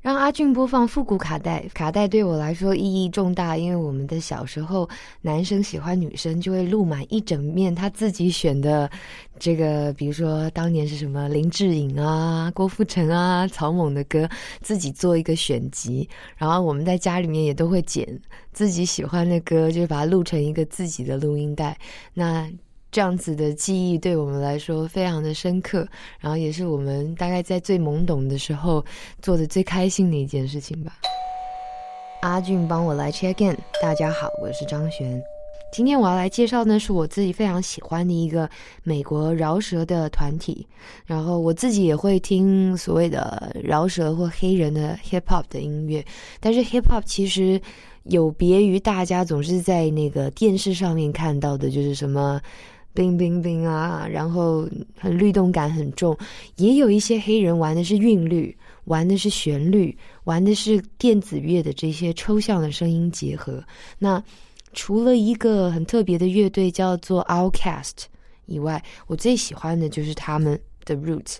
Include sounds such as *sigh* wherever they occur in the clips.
让阿俊播放复古卡带，卡带对我来说意义重大，因为我们的小时候，男生喜欢女生就会录满一整面他自己选的，这个比如说当年是什么林志颖啊、郭富城啊、曹猛的歌，自己做一个选集，然后我们在家里面也都会剪自己喜欢的歌，就把它录成一个自己的录音带。那这样子的记忆对我们来说非常的深刻，然后也是我们大概在最懵懂的时候做的最开心的一件事情吧。阿俊帮我来 check in，大家好，我是张璇。今天我要来介绍呢，是我自己非常喜欢的一个美国饶舌的团体。然后我自己也会听所谓的饶舌或黑人的 hip hop 的音乐，但是 hip hop 其实有别于大家总是在那个电视上面看到的，就是什么。冰冰冰啊，然后很律动感很重，也有一些黑人玩的是韵律，玩的是旋律，玩的是电子乐的这些抽象的声音结合。那除了一个很特别的乐队叫做 Outcast 以外，我最喜欢的就是他们的 Roots。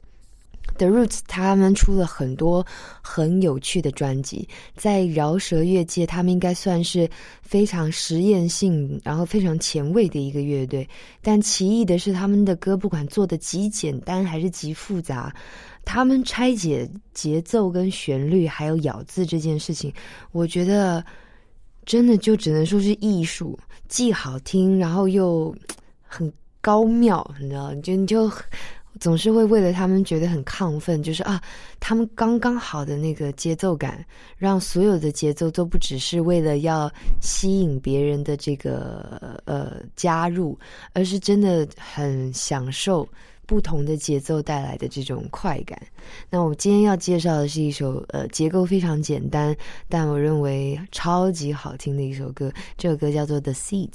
The Roots 他们出了很多很有趣的专辑，在饶舌乐界，他们应该算是非常实验性，然后非常前卫的一个乐队。但奇异的是，他们的歌不管做的极简单还是极复杂，他们拆解节奏跟旋律还有咬字这件事情，我觉得真的就只能说是艺术，既好听，然后又很高妙，你知道？就你就。总是会为了他们觉得很亢奋，就是啊，他们刚刚好的那个节奏感，让所有的节奏都不只是为了要吸引别人的这个呃加入，而是真的很享受。不同的节奏带来的这种快感。那我今天要介绍的是一首呃结构非常简单，但我认为超级好听的一首歌。这首歌叫做《The Seat》，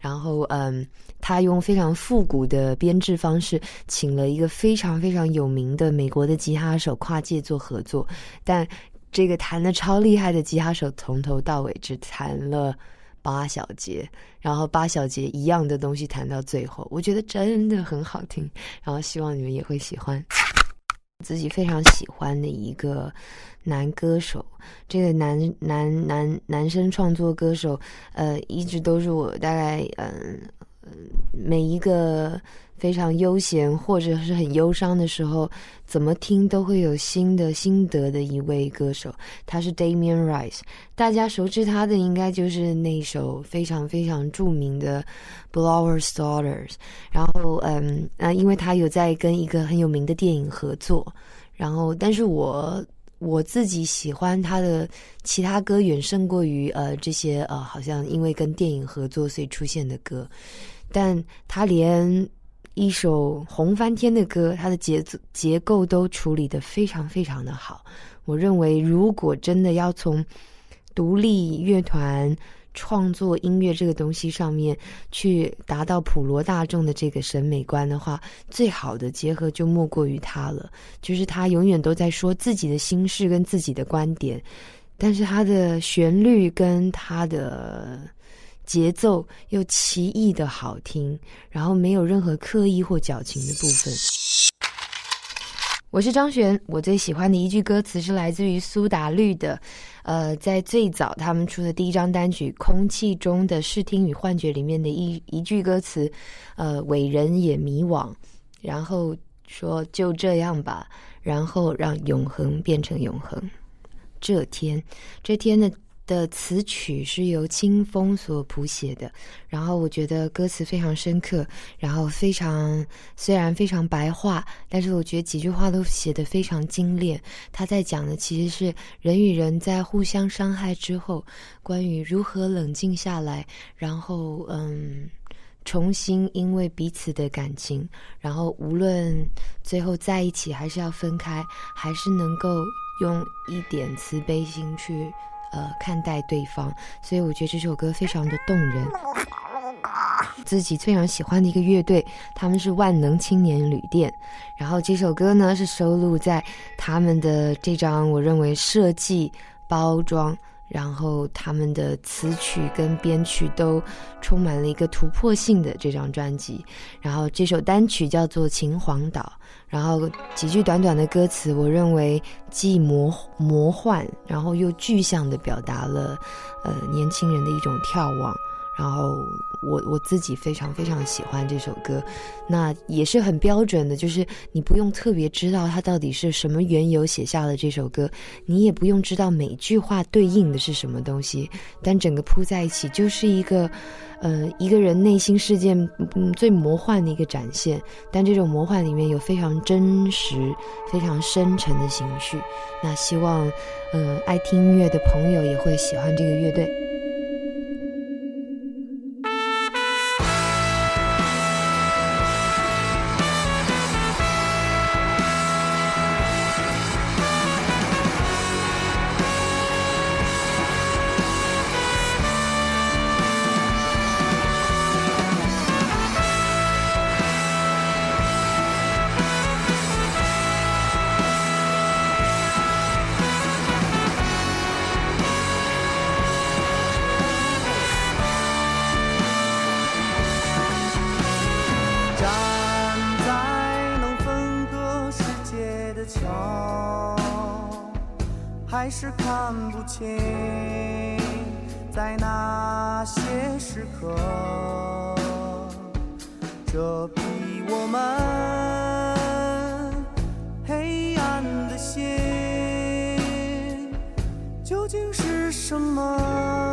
然后嗯，他用非常复古的编制方式，请了一个非常非常有名的美国的吉他手跨界做合作。但这个弹的超厉害的吉他手，从头到尾只弹了。八小节，然后八小节一样的东西弹到最后，我觉得真的很好听，然后希望你们也会喜欢。自己非常喜欢的一个男歌手，这个男男男男生创作歌手，呃，一直都是我大概嗯每一个。非常悠闲或者是很忧伤的时候，怎么听都会有新的心得的一位歌手，他是 Damian Rice。大家熟知他的应该就是那首非常非常著名的《Blower's Daughters》。然后，嗯，那，因为他有在跟一个很有名的电影合作。然后，但是我我自己喜欢他的其他歌远胜过于呃这些呃好像因为跟电影合作所以出现的歌。但他连一首红翻天的歌，它的节奏结构都处理的非常非常的好。我认为，如果真的要从独立乐团创作音乐这个东西上面去达到普罗大众的这个审美观的话，最好的结合就莫过于他了。就是他永远都在说自己的心事跟自己的观点，但是他的旋律跟他的。节奏又奇异的好听，然后没有任何刻意或矫情的部分。我是张璇，我最喜欢的一句歌词是来自于苏打绿的，呃，在最早他们出的第一张单曲《空气中的视听与幻觉》里面的一一句歌词，呃，伟人也迷惘，然后说就这样吧，然后让永恒变成永恒。这天，这天的。的词曲是由清风所谱写的，然后我觉得歌词非常深刻，然后非常虽然非常白话，但是我觉得几句话都写得非常精炼。他在讲的其实是人与人在互相伤害之后，关于如何冷静下来，然后嗯，重新因为彼此的感情，然后无论最后在一起还是要分开，还是能够用一点慈悲心去。呃，看待对方，所以我觉得这首歌非常的动人。*laughs* 自己非常喜欢的一个乐队，他们是万能青年旅店。然后这首歌呢，是收录在他们的这张我认为设计、包装，然后他们的词曲跟编曲都充满了一个突破性的这张专辑。然后这首单曲叫做《秦皇岛》，然后几句短短的歌词，我认为既魔魔幻，然后又具象的表达了呃年轻人的一种眺望。然后我我自己非常非常喜欢这首歌，那也是很标准的，就是你不用特别知道它到底是什么缘由写下了这首歌，你也不用知道每句话对应的是什么东西，但整个铺在一起就是一个，呃，一个人内心世界嗯最魔幻的一个展现。但这种魔幻里面有非常真实、非常深沉的情绪。那希望，呃，爱听音乐的朋友也会喜欢这个乐队。时刻，这逼我们黑暗的心究竟是什么？》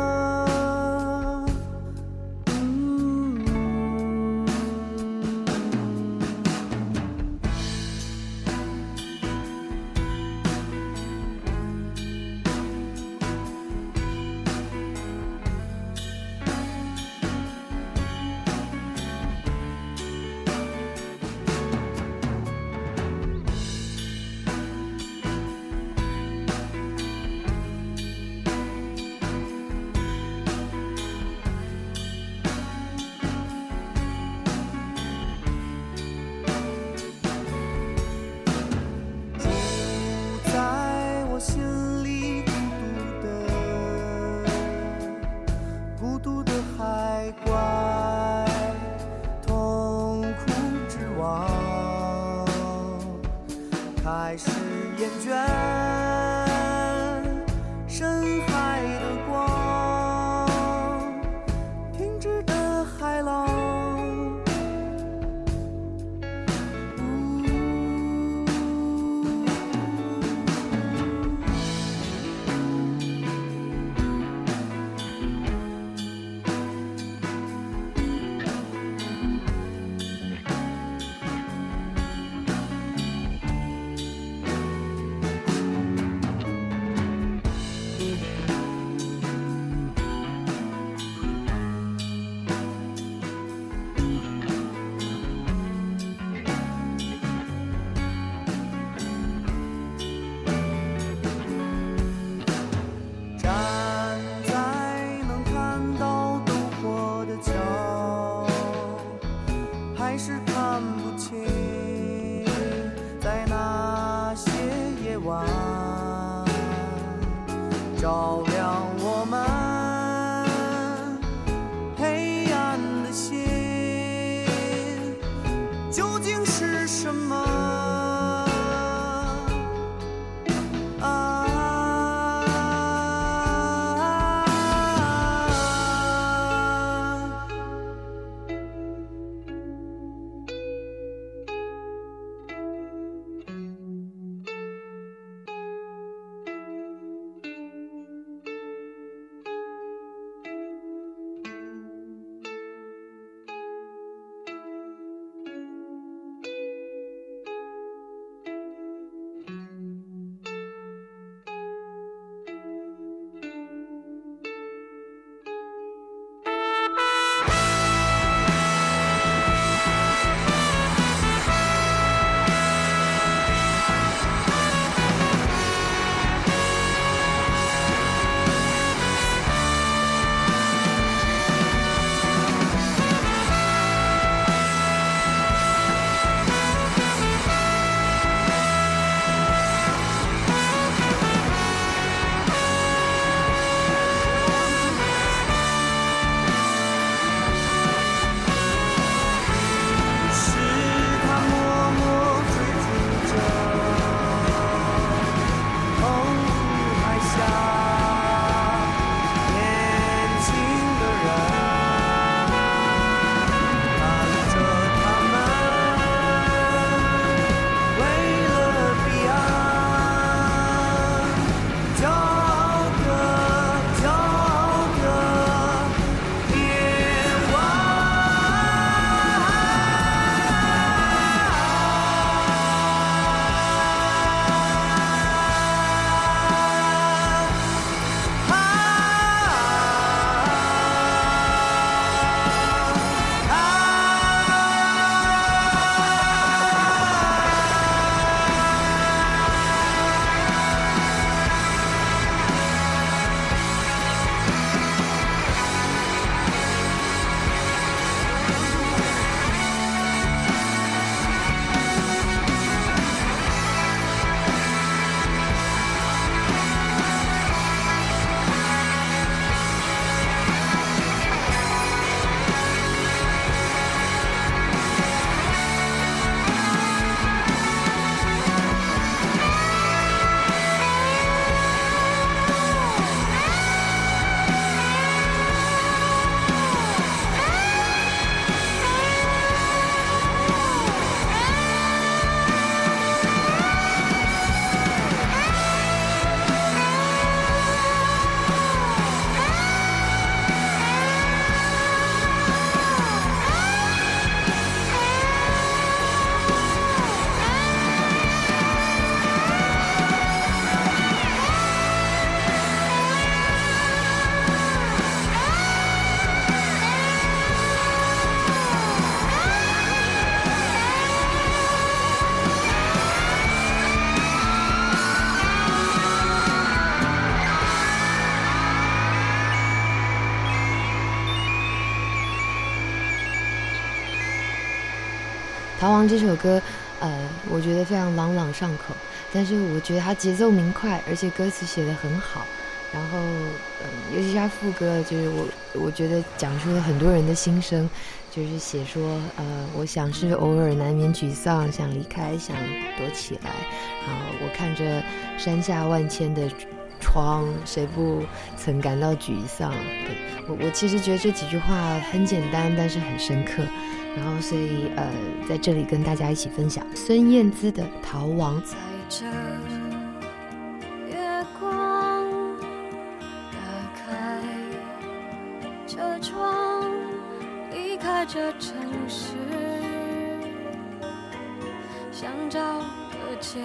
这首歌，呃，我觉得非常朗朗上口，但是我觉得它节奏明快，而且歌词写得很好。然后，嗯，尤其是他副歌，就是我我觉得讲述了很多人的心声，就是写说，呃，我想是偶尔难免沮丧，想离开，想躲起来。然后我看着山下万千的窗，谁不曾感到沮丧？对我，我其实觉得这几句话很简单，但是很深刻。然后，所以呃，在这里跟大家一起分享孙燕姿的《逃亡》。在这月光打开车窗，离开这城市，想找个解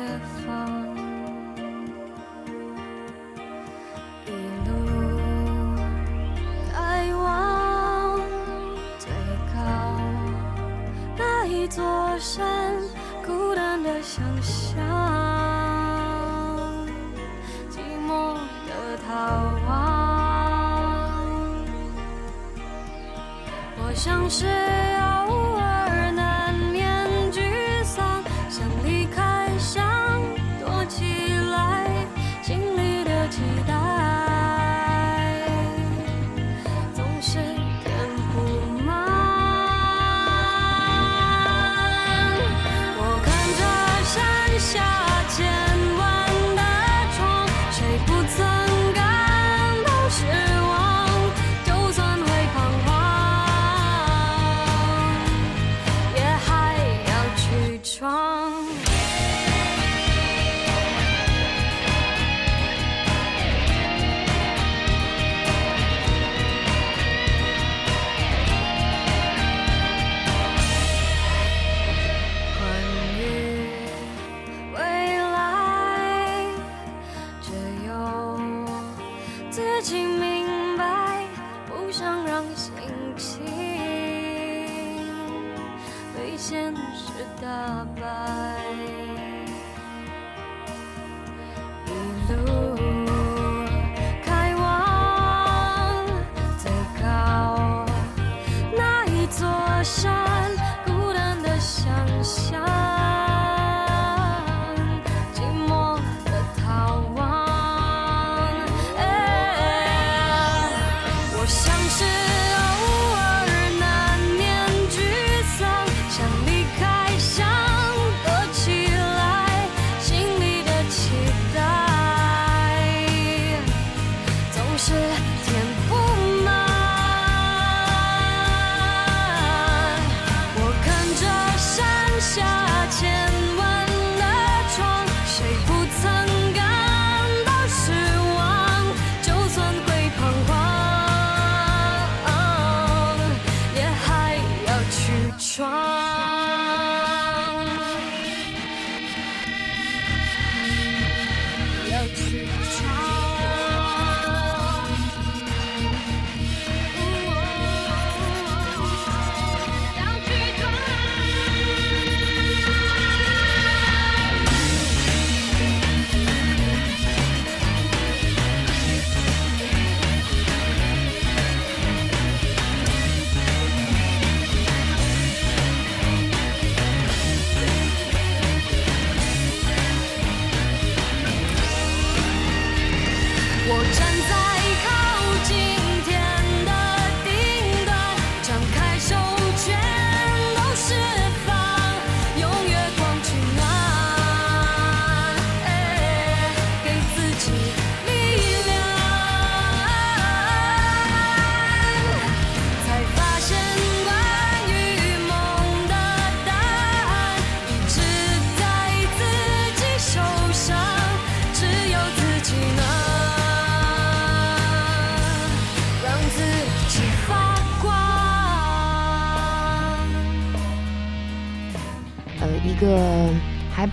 放。是。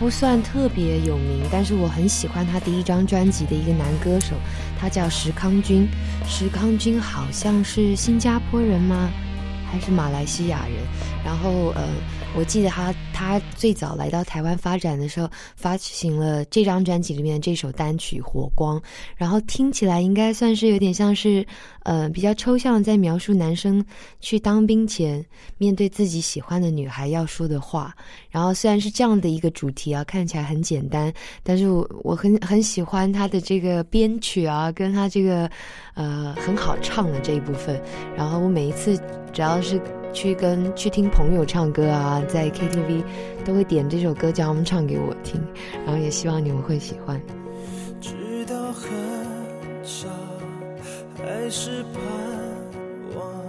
不算特别有名，但是我很喜欢他第一张专辑的一个男歌手，他叫石康君。石康君好像是新加坡人吗？还是马来西亚人？然后呃，我记得他他最早来到台湾发展的时候，发行了这张专辑里面这首单曲《火光》，然后听起来应该算是有点像是，呃，比较抽象，在描述男生去当兵前面对自己喜欢的女孩要说的话。然后虽然是这样的一个主题啊，看起来很简单，但是我我很很喜欢他的这个编曲啊，跟他这个呃很好唱的这一部分。然后我每一次只要是。去跟去听朋友唱歌啊，在 KTV 都会点这首歌叫他们唱给我听，然后也希望你们会喜欢。直到很少，还是盼望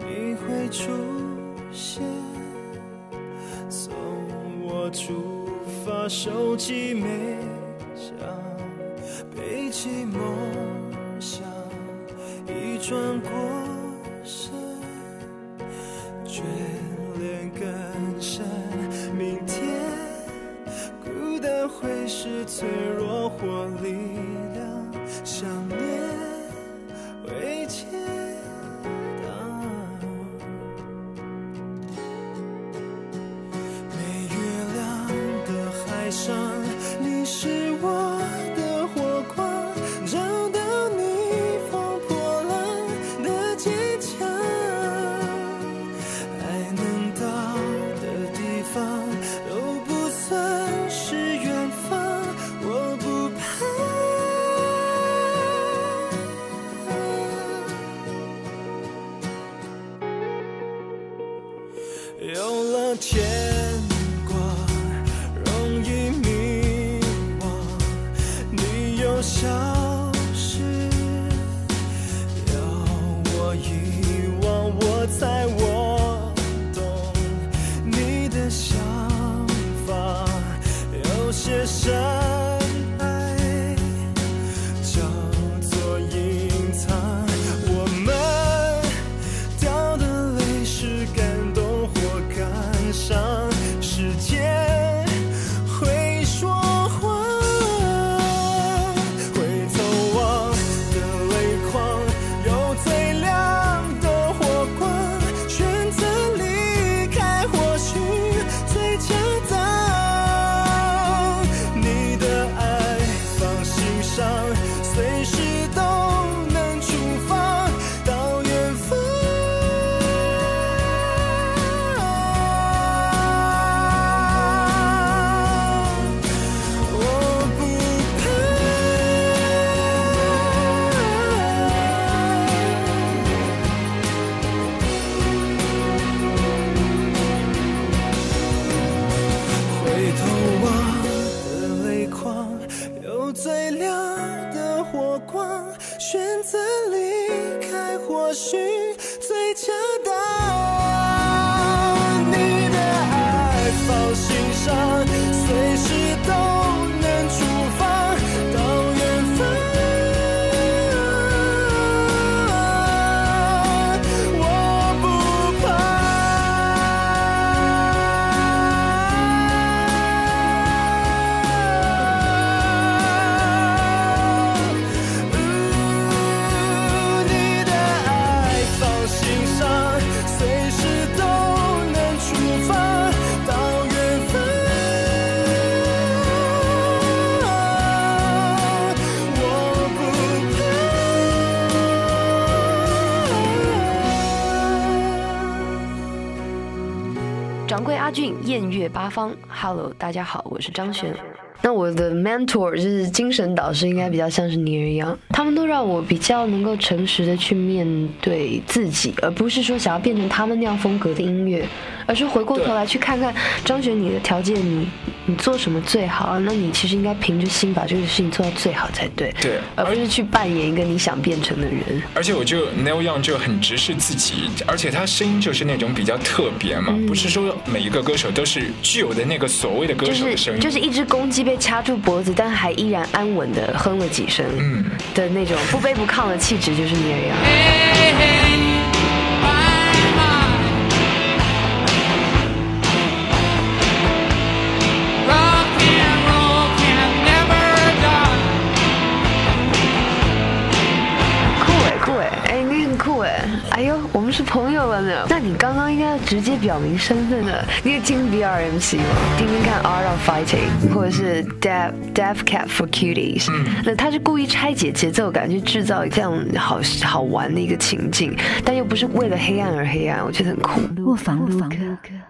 你会出现，送我出发，手机没响，背起梦想，一转过身。眷恋更深，明天孤单会是脆弱或力量，想念会解答。没月亮的海上，你是我八方，Hello，大家好，我是张璇。那我的 mentor 就是精神导师，应该比较像是尼尔一样，他们都让我比较能够诚实的去面对自己，而不是说想要变成他们那样风格的音乐，而是回过头来去看看张璇你的条件，你你做什么最好？那你其实应该凭着心把这个事情做到最好才对，对，而不是去扮演一个你想变成的人。而且我就 Neil Young 就很直视自己，而且他声音就是那种比较特别嘛，不是说每一个歌手都是具有的那个所谓的歌手的声音，就是一只公鸡。被掐住脖子，但还依然安稳的哼了几声，嗯，的那种不卑不亢的气质，就是尼尔哎，哎呦，我们是朋友了呢。那你刚刚应该要直接表明身份的。你有听 BRMC 吗？听听看 Art of Fighting，或者是 Deaf Deaf Cat for Cuties。那他是故意拆解节奏感，去制造这样好好玩的一个情境，但又不是为了黑暗而黑暗，我觉得很酷。卧房录歌。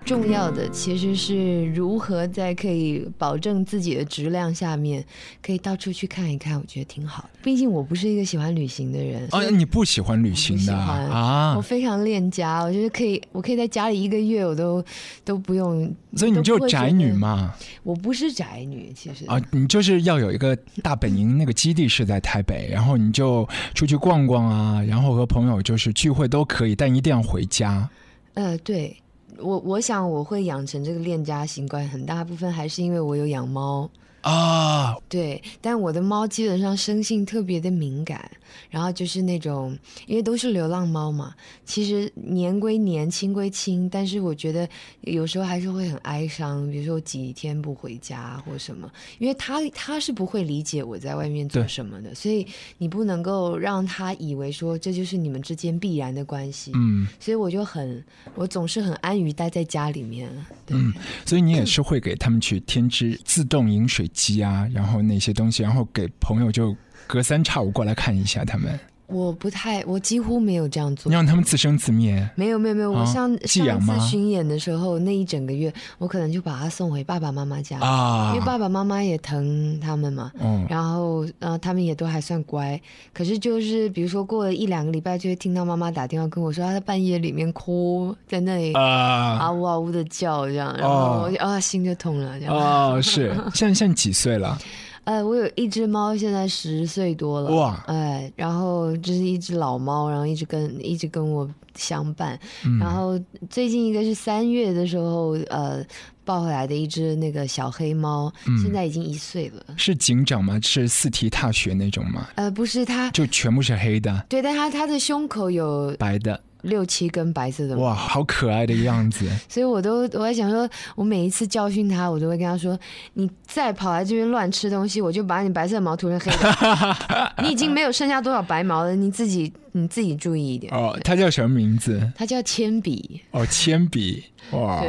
重要的其实是如何在可以保证自己的质量下面，可以到处去看一看，我觉得挺好的。毕竟我不是一个喜欢旅行的人。啊，你不喜欢旅行的啊？我非常恋家，我觉得可以，我可以在家里一个月，我都都不用。所以你就宅女嘛？我不是宅女，其实啊，你就是要有一个大本营，那个基地是在台北，然后你就出去逛逛啊，然后和朋友就是聚会都可以，但一定要回家。呃，对。我我想我会养成这个恋家习惯，很大部分还是因为我有养猫。啊，对，但我的猫基本上生性特别的敏感，然后就是那种，因为都是流浪猫嘛，其实年归年，亲归亲，但是我觉得有时候还是会很哀伤，比如说几天不回家或什么，因为它它是不会理解我在外面做什么的，所以你不能够让他以为说这就是你们之间必然的关系，嗯，所以我就很，我总是很安于待在家里面，嗯，所以你也是会给他们去添置自动饮水。机啊，然后那些东西，然后给朋友就隔三差五过来看一下他们。我不太，我几乎没有这样做。你让他们自生自灭？没有没有没有，我上上次巡演的时候，那一整个月，我可能就把他送回爸爸妈妈家啊，因为爸爸妈妈也疼他们嘛。嗯。然后，然后他们也都还算乖。可是，就是比如说过了一两个礼拜，就会听到妈妈打电话跟我说，她在半夜里面哭，在那里啊啊呜啊呜的叫，这样，然后我就啊心就痛了这样。哦，是。现在现在几岁了？呃，我有一只猫，现在十岁多了。哇！哎，然后这是一只老猫，然后一直跟一直跟我相伴。然后最近一个是三月的时候，呃，抱回来的一只那个小黑猫，现在已经一岁了。是警长吗？是四蹄踏雪那种吗？呃，不是，它就全部是黑的。对，但它它的胸口有白的。六七根白色的哇，好可爱的样子！*laughs* 所以我都我在想说，我每一次教训他，我都会跟他说：“你再跑来这边乱吃东西，我就把你白色毛涂成黑的。*laughs* 你已经没有剩下多少白毛了，你自己你自己注意一点。”哦，他叫什么名字？他叫铅笔。哦，铅笔，哇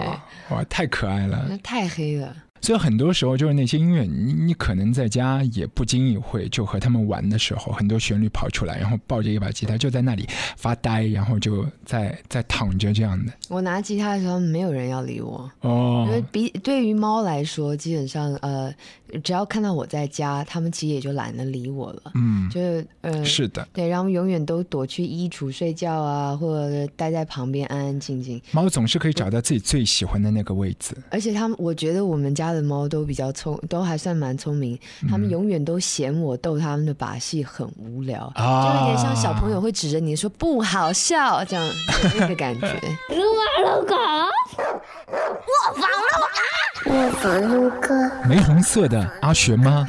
哇，太可爱了。那太黑了。所以很多时候就是那些音乐，你你可能在家也不经意会就和他们玩的时候，很多旋律跑出来，然后抱着一把吉他就在那里发呆，然后就在在躺着这样的。我拿吉他的时候，没有人要理我哦，因为比对于猫来说，基本上呃。只要看到我在家，他们其实也就懒得理我了。嗯，就是呃，是的，对，然后永远都躲去衣橱睡觉啊，或者待在旁边安安静静。猫总是可以找到自己最喜欢的那个位置。而且他们，我觉得我们家的猫都比较聪，都还算蛮聪明。他们永远都嫌我逗他们的把戏很无聊，就有点像小朋友会指着你说不好笑这样那个感觉。撸啊撸狗，卧房撸啊，卧房撸哥，玫红色的。阿璇吗？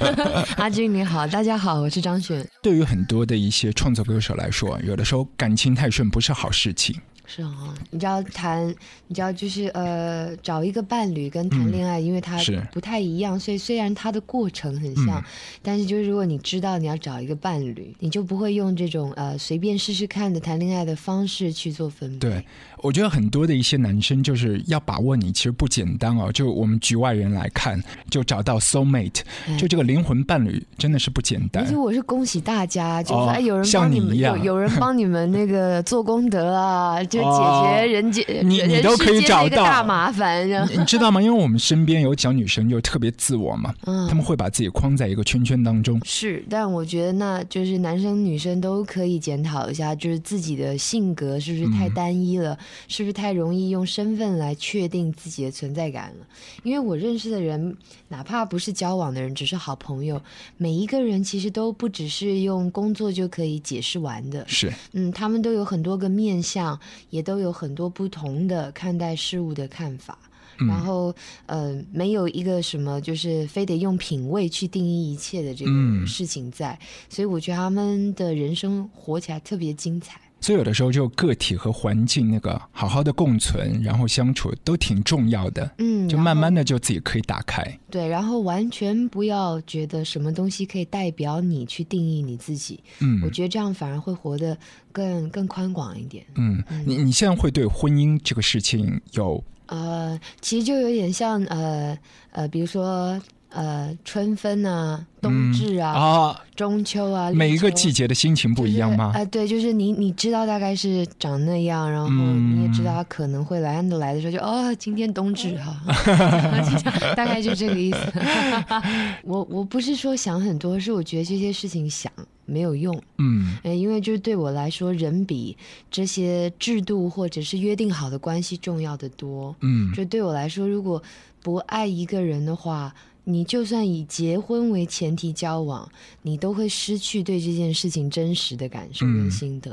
*laughs* 阿军你好，大家好，我是张璇。对于很多的一些创作歌手来说，有的时候感情太顺不是好事情。是啊，你知道谈，你知道就是呃，找一个伴侣跟谈恋爱，因为它不太一样，所以虽然它的过程很像，但是就是如果你知道你要找一个伴侣，你就不会用这种呃随便试试看的谈恋爱的方式去做分配。对，我觉得很多的一些男生就是要把握你，其实不简单哦。就我们局外人来看，就找到 soul mate，就这个灵魂伴侣真的是不简单。而且我是恭喜大家，就是哎有人帮你们有有人帮你们那个做功德啊，*laughs* 就。解决人间你你都可以找到大麻烦，你知道吗？因为我们身边有小女生就特别自我嘛，*laughs* 嗯他们会把自己框在一个圈圈当中。是，但我觉得那就是男生女生都可以检讨一下，就是自己的性格是不是太单一了，是不是太容易用身份来确定自己的存在感了？因为我认识的人，哪怕不是交往的人，只是好朋友，每一个人其实都不只是用工作就可以解释完的。是，嗯，他们都有很多个面相，也都有。很多不同的看待事物的看法，然后呃，没有一个什么就是非得用品味去定义一切的这个事情在，所以我觉得他们的人生活起来特别精彩。所以有的时候就个体和环境那个好好的共存，然后相处都挺重要的。嗯，就慢慢的就自己可以打开。对，然后完全不要觉得什么东西可以代表你去定义你自己，嗯我觉得这样反而会活得更更宽广一点。嗯，你你现在会对婚姻这个事情有呃，其实就有点像呃呃，比如说呃春分啊、冬至啊、啊？中秋啊，每一个季节的心情不一样吗就是？呃，对，就是你你知道大概是长那样，然后嗯你也知道他可能会来，那来的时候就哦，今天冬至哈，*laughs* 大概就这个意思。*laughs* 我我不是说想很多，是我觉得这些事情想没有用，嗯呃，因为就是对我来说，人比这些制度或者是约定好的关系重要的多。嗯就对我来说，如果不爱一个人的话，你就算以结婚为前提交往，你都会失去对这件事情真实的感受跟嗯心得。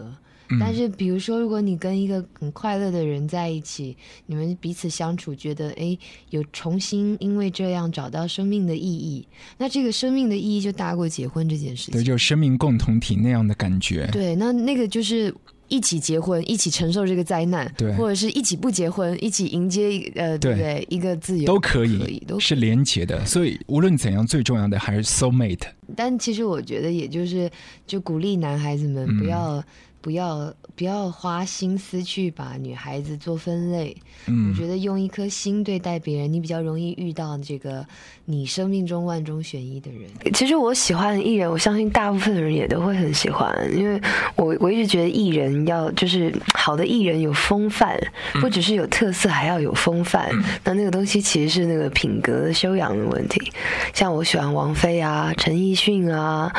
嗯但是，比如说，如果你跟一个很快乐的人在一起，你们彼此相处，觉得诶有重新因为这样找到生命的意义，那这个生命的意义就大过结婚这件事情对，情。就生命共同体那样的感觉。对，那那个就是一起结婚，一起承受这个灾难，对。或者是一起不结婚，一起迎接呃，对。不对对？一个自由。都可以，可以都是连结的，所以无论怎样，最重要的还是 soul mate。但其实我觉得，也就是就鼓励男孩子们嗯。不要、不要不要花心思去把女孩子做分类。嗯我觉得用一颗心对待别人，你比较容易遇到这个你生命中万中选一的人。其实我喜欢的艺人，我相信大部分的人也都会很喜欢，因为我我一直觉得艺人要就是好的艺人有风范，不只是有特色，还要有风范。那那个东西其实是那个品格的修养的问题。像我喜欢王菲啊、陈奕迅啊，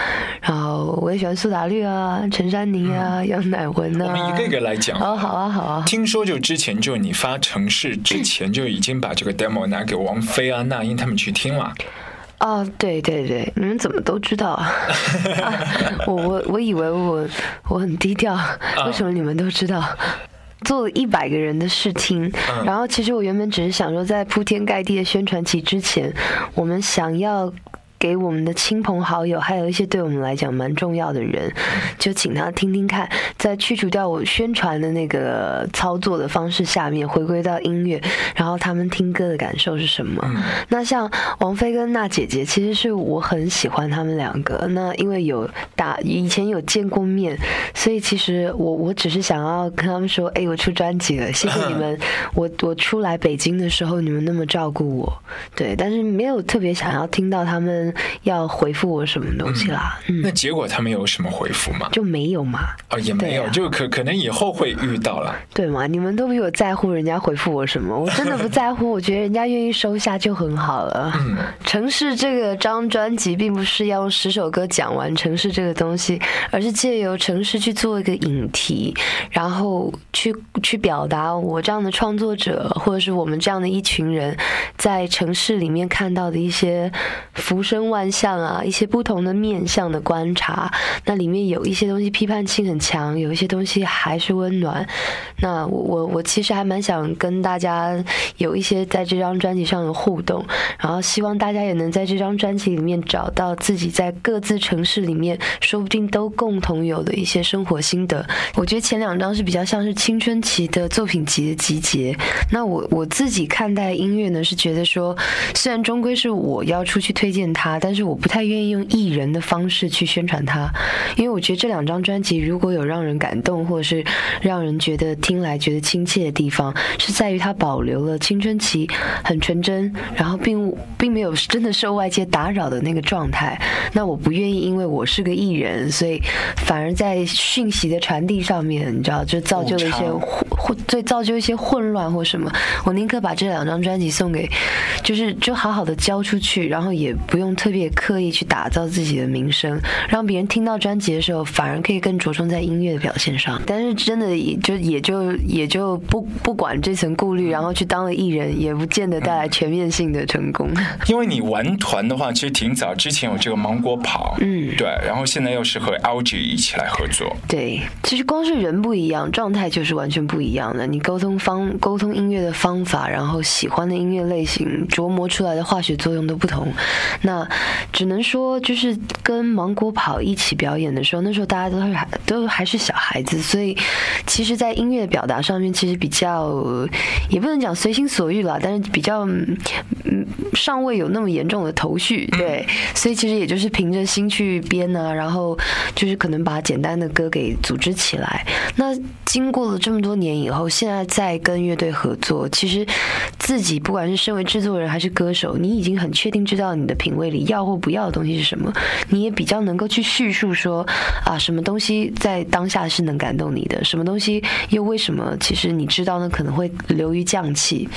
然后我也喜欢苏打绿啊、陈珊妮啊、杨乃文啊。我们一个一个来讲。哦，好啊，好啊。听说就之前就你发城市之前就已经把这个 demo 拿给王菲啊、那英他们去听了。哦，对对对，你们怎么都知道啊？啊 *laughs* *laughs* 我我我以为我我很低调，为什么你们都知道？做了一百个人的试听，然后其实我原本只是想说，在铺天盖地的宣传期之前，我们想要。给我们的亲朋好友，还有一些对我们来讲蛮重要的人，就请他听听看，在去除掉我宣传的那个操作的方式下面，回归到音乐，然后他们听歌的感受是什么？那像王菲跟娜姐姐，其实是我很喜欢他们两个。那因为有打以前有见过面，所以其实我我只是想要跟他们说，哎、我出专辑了，谢谢你们。我我出来北京的时候，你们那么照顾我，对，但是没有特别想要听到他们要回复我什么东西啦，嗯，那结果他们有什么回复吗？就没有嘛，啊，也没有，啊就可可能以后会遇到了。对嘛？你们都比我在乎人家回复我什么，我真的不在乎，我觉得人家愿意收下就很好了。城市这个张专辑并不是要用十首歌讲完城市这个东西，而是借由城市去做一个引题，然后去去表达我这样的创作者，或者是我们这样的一群人，在城市里面看到的一些浮生万象啊，一些不同的面向的观察。那里面有一些东西批判性很强，有一些东西还是温暖。那我我我其实还蛮想跟大家有一些在这张专辑上的互动，然后希望大家也能在这张专辑里面找到自己在各自城市里面说不定都共同有的一些生活心得。我觉得前两张是比较像是青春期的作品集的集结。那我我自己看待音乐呢，是觉得说，虽然终归是我要出去推荐它，但是我不太愿意用艺人的方式去宣传他，因为我觉得这两张专辑如果有让人感动，或者是让人觉得听来觉得亲切的地方，是在于它保留了青春期很纯真，然后并并没有真的受外界打扰的那个状态。那我不愿意因为我是个艺人，所以反而在讯息的传递上面，你知道，就造就了一些混混，*laughs* 对，造就一些混乱或什么。我宁可把这两张专辑送给，就是就好好的交出去，然后也不用特别刻意去打造自己的名声，让别人听到专辑的时候，反而可以更着重在音乐的表现上。但是真的也就也就也就不不管这层顾虑，然后去当了艺人，也不见得带来全面性的成功。因为你玩团的话，其实挺早之前有这个芒果跑，嗯对，然后现在又是和 LG 一起来合作，对，其实光是人不一样，状态就是完全不一样的。你沟通方沟通音乐的方法，然后喜欢的音乐类型，琢磨出来的化学作用都不同。那只能说就是跟芒果跑一起表演的时候，那时候大家都是还都还是小孩子，所以其实，在音乐表达上面，其实比较也不能讲随心所欲啦，但是比较嗯尚未有那么严重的头绪，*laughs* 对，所以其实也就是凭着心去编啊，然后就是可能把简单的歌给组织起来。那经过了这么多年以后，现在在跟乐队合作，其实自己不管是身为制作人还是歌手，你已经很确定知道你的品味里要或不要的东西是什么，你也比较能够去叙述说啊，什么东西在当下是能感动你的，什么东西又为什么其实你知道呢可能会流于降气，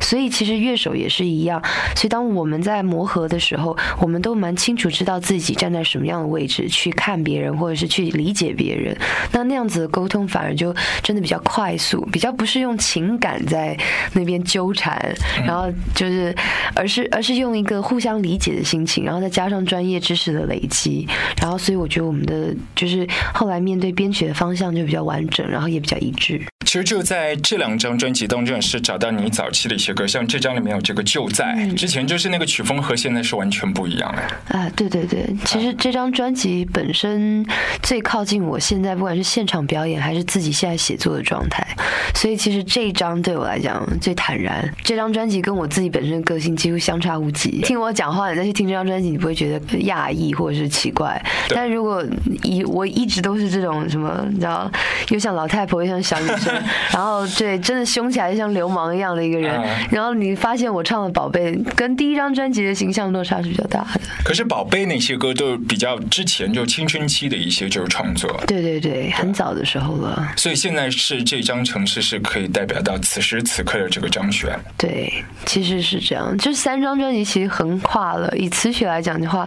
所以其实乐手也是一样，所以当我们在磨合的时候，我们都蛮清楚知道自己站在什么样的位置去看别人或者是去理解别人，那那样子的沟通反而就真的比较快速，比较不是用情感在那边纠缠，然后就是而是而是用一个互相理解的心情，然后再加上专业知识的累积，然后所以我觉得我们的就是后来面对编曲的方向就比较完整，然后也比较一致。其实就在这两张专辑当中，也是找到你早期的一些歌，像这张里面有这个《就在》，之前就是那个曲风和现在是完全不一样的。啊，对对对，其实这张专辑本身最靠近我现在，不管是现场表演还是自己现在写作的状态，所以其实这一张对我来讲最坦然。这张专辑跟我自己本身的个性几乎相差无几。听我讲话，你再去听这张专辑，你不会觉得讶异或者是奇怪。但如果以我一直都是这种什么，你知道，又像老太婆又像小女生，然后对，真的凶起来就像流氓一样的一个人。然后你发现我唱的《宝贝》跟第一张专辑的形象落差是比较大的。可是《宝贝》那些歌都比较之前就青春期的一些就是创作。对对对，很早的时候了。所以现在是这张城市是可以代表到此时此刻的这个张悬。对，其实是这样。就是三张专辑其实横跨了，以词曲来讲的话，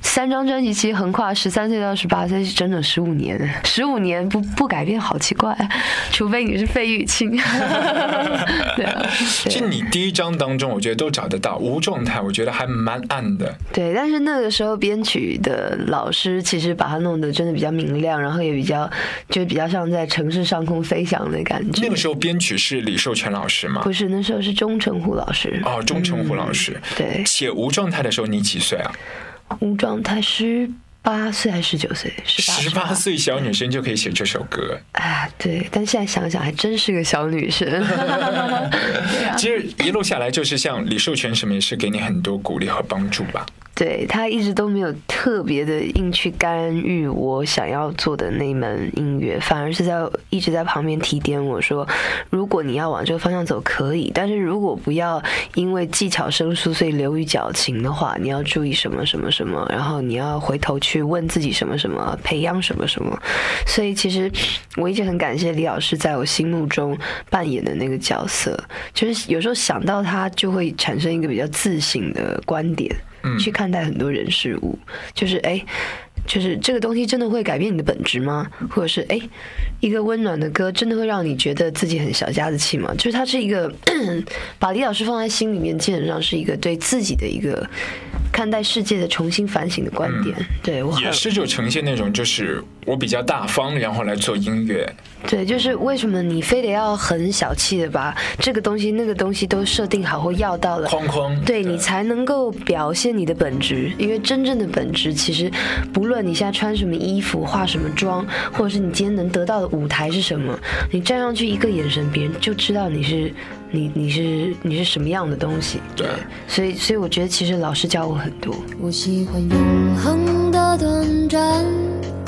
三张专辑其实横跨十三岁到十八岁，是整整十五年。十五年不不改变，好奇怪。除非你是费玉清。*laughs* 对啊。就你第一章当中，我觉得都找得到无状态，我觉得还蛮暗的。对，但是那个时候编曲的老师其实把它弄得真的比较明亮，然后也比较就比较像在城市上空飞翔的感觉。那个时候编曲是李寿全老师吗？不是，那时候是钟成虎老师。哦，钟成虎老师。对。写无状态的时候你几岁啊？无状态十八岁还是十九岁？十八岁小女生就可以写这首歌。啊，对。但现在想想，还真是个小女生。*laughs* 其实一路下来，就是像李寿全什么，也是给你很多鼓励和帮助吧。对他一直都没有特别的硬去干预我想要做的那门音乐，反而是在一直在旁边提点我说，如果你要往这个方向走可以，但是如果不要因为技巧生疏所以流于矫情的话，你要注意什么什么什么，然后你要回头去问自己什么什么，培养什么什么。所以其实我一直很感谢李老师在我心目中扮演的那个角色，就是有时候想到他就会产生一个比较自信的观点。去看待很多人事物，就是哎，就是这个东西真的会改变你的本质吗？或者是哎，一个温暖的歌真的会让你觉得自己很小家子气吗？就是它是一个 *coughs* 把李老师放在心里面，基本上是一个对自己的一个看待世界的重新反省的观点。对我也是就呈现那种就是我比较大方，然后来做音乐。对，就是为什么你非得要很小气的把这个东西、那个东西都设定好或要到了框框，对你才能够表现你的本质。因为真正的本质，其实不论你现在穿什么衣服、化什么妆，或者是你今天能得到的舞台是什么，你站上去一个眼神，别人就知道你是你你是你是什么样的东西。对，所以所以我觉得其实老师教我很多。我喜欢永恒的短暂，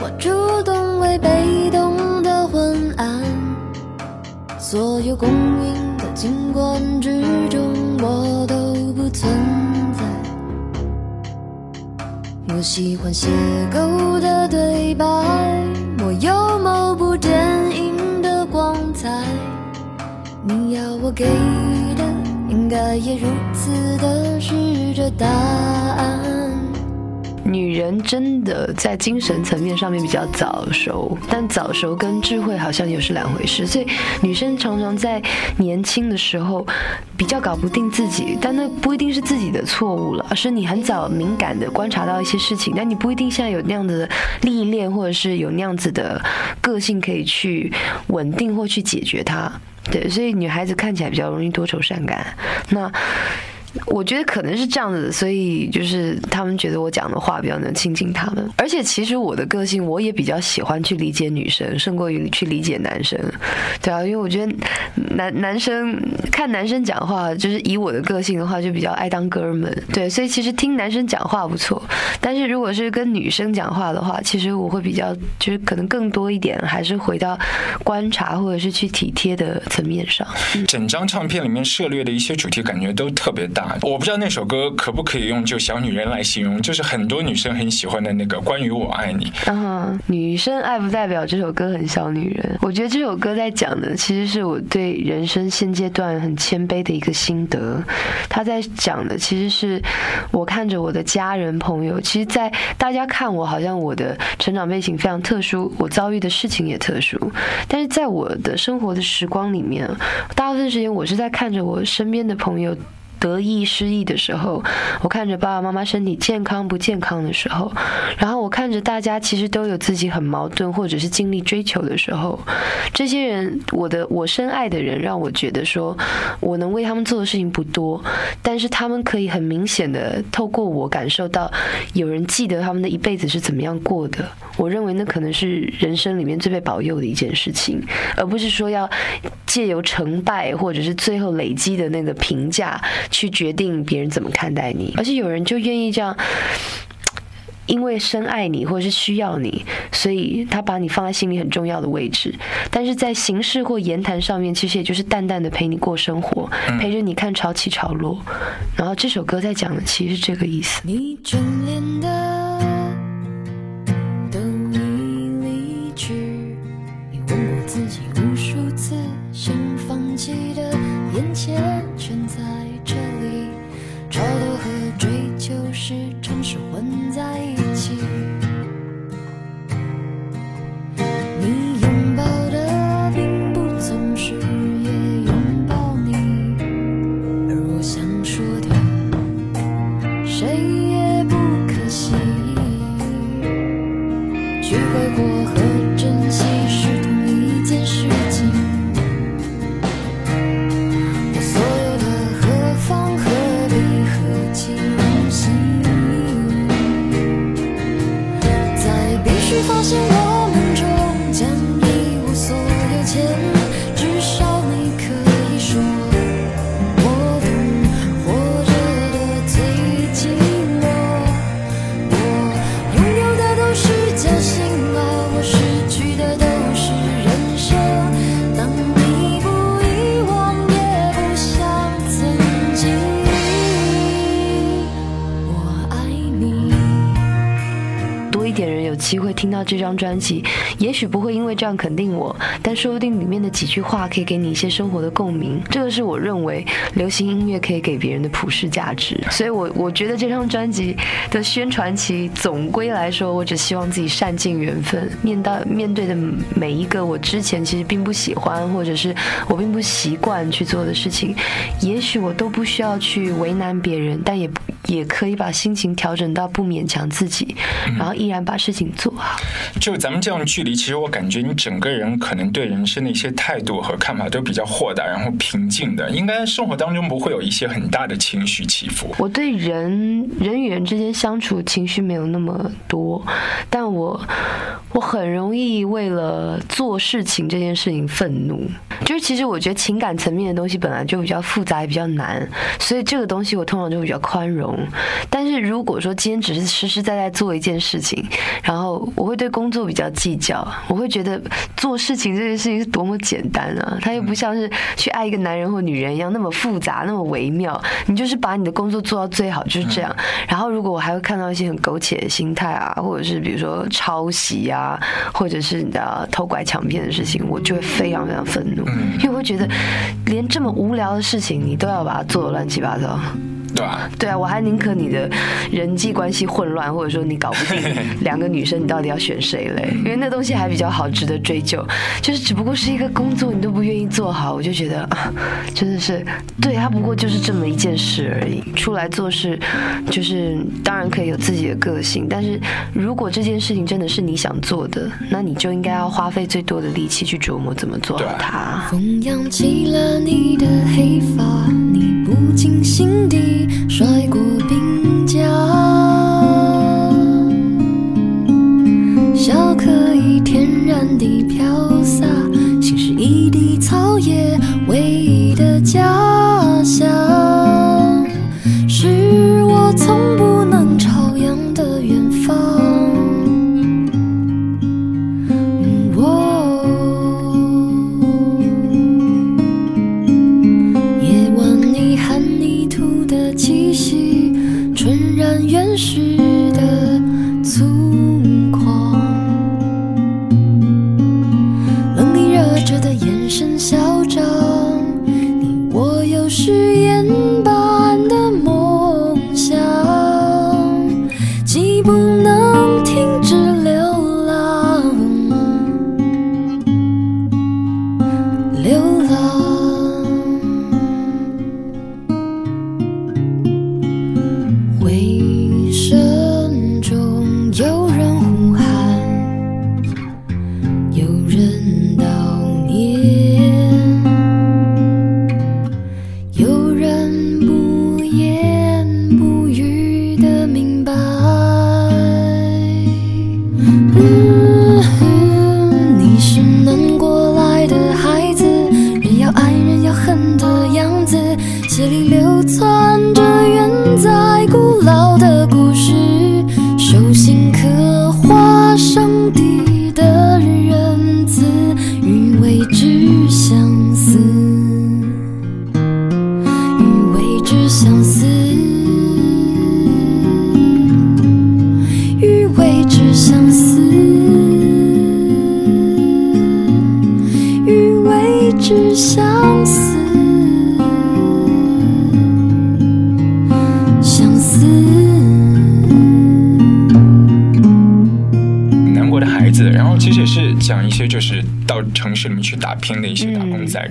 我主动为被动的。昏暗，所有公允的景观之中，我都不存在。我喜欢邂逅的对白，我有某部电影的光彩。你要我给的，应该也如此的是这答案。女人真的在精神层面上面比较早熟，但早熟跟智慧好像又是两回事。所以女生常常在年轻的时候比较搞不定自己，但那不一定是自己的错误了，而是你很早敏感的观察到一些事情，但你不一定现在有那样子的历练，或者是有那样子的个性可以去稳定或去解决它。对，所以女孩子看起来比较容易多愁善感。那。我觉得可能是这样子，所以就是他们觉得我讲的话比较能亲近他们。而且其实我的个性，我也比较喜欢去理解女生，胜过于去理解男生。对啊，因为我觉得男男生看男生讲话，就是以我的个性的话，就比较爱当哥们。对，所以其实听男生讲话不错，但是如果是跟女生讲话的话，其实我会比较就是可能更多一点，还是回到观察或者是去体贴的层面上。整张唱片里面涉猎的一些主题，感觉都特别大。我不知道那首歌可不可以用就小女人来形容，就是很多女生很喜欢的那个关于我爱你。嗯，女生爱不代表这首歌很小女人。我觉得这首歌在讲的，其实是我对人生现阶段很谦卑的一个心得。他在讲的，其实是我看着我的家人朋友，其实，在大家看我好像我的成长背景非常特殊，我遭遇的事情也特殊，但是在我的生活的时光里面，大部分时间我是在看着我身边的朋友。得意失意的时候，我看着爸爸妈妈身体健康不健康的时候，然后我看着大家其实都有自己很矛盾或者是尽力追求的时候，这些人，我的我深爱的人，让我觉得说，我能为他们做的事情不多，但是他们可以很明显的透过我感受到，有人记得他们的一辈子是怎么样过的。我认为那可能是人生里面最被保佑的一件事情，而不是说要借由成败或者是最后累积的那个评价。去决定别人怎么看待你，而且有人就愿意这样，*tsk* 因为深爱你或者是需要你，所以他把你放在心里很重要的位置。但是在形式或言谈上面，其实也就是淡淡的陪你过生活，陪着你看潮起潮落。然后这首歌在讲的其实是这个意思。你眷恋的也许不会因为这样肯定我，但说不定里面的几句话可以给你一些生活的共鸣。这个是我认为流行音乐可以给别人的普世价值。所以我我觉得这张专辑的宣传期，总归来说，我只希望自己善尽缘分，面到面对的每一个我之前其实并不喜欢，或者是我并不习惯去做的事情，也许我都不需要去为难别人，但也也可以把心情调整到不勉强自己，然后依然把事情做好。就咱们这样距离，其实我感觉你整个人可能对人生的一些态度和看法都比较豁达，然后平静的，应该生活当中不会有一些很大的情绪起伏。我对人人与人之间相处情绪没有那么多，但我我很容易为了做事情这件事情愤怒。就是其实我觉得情感层面的东西本来就比较复杂也比较难，所以这个东西我通常就比较宽容。但是如果说今天只是实实在在做一件事情，然后我会对工作比较计较，我会觉得做事情这件事情是多么简单啊，它又不像是去爱一个男人或女人一样那么复杂那么微妙。你就是把你的工作做到最好，就是这样。然后如果我还会看到一些很苟且的心态啊，或者是比如说抄袭啊，或者是你知道偷拐抢骗的事情，我就会非常非常愤怒，因为我会觉得连这么无聊的事情你都要把它做的乱七八糟。对吧？对啊，我还宁可你的人际关系混乱，或者说你搞不定两个女生，你到底要选谁嘞？因为那东西还比较好，值得追究。就是只不过是一个工作，你都不愿意做好，我就觉得啊，*laughs* 真的是，对他不过就是这么一件事而已。出来做事，就是当然可以有自己的个性，但是如果这件事情真的是你想做的，那你就应该要花费最多的力气去琢磨怎么做好它。风扬起了你的黑发，你不经心地摔过鬓角，笑可以天然地飘洒，心是一地草野唯一的家乡，的眼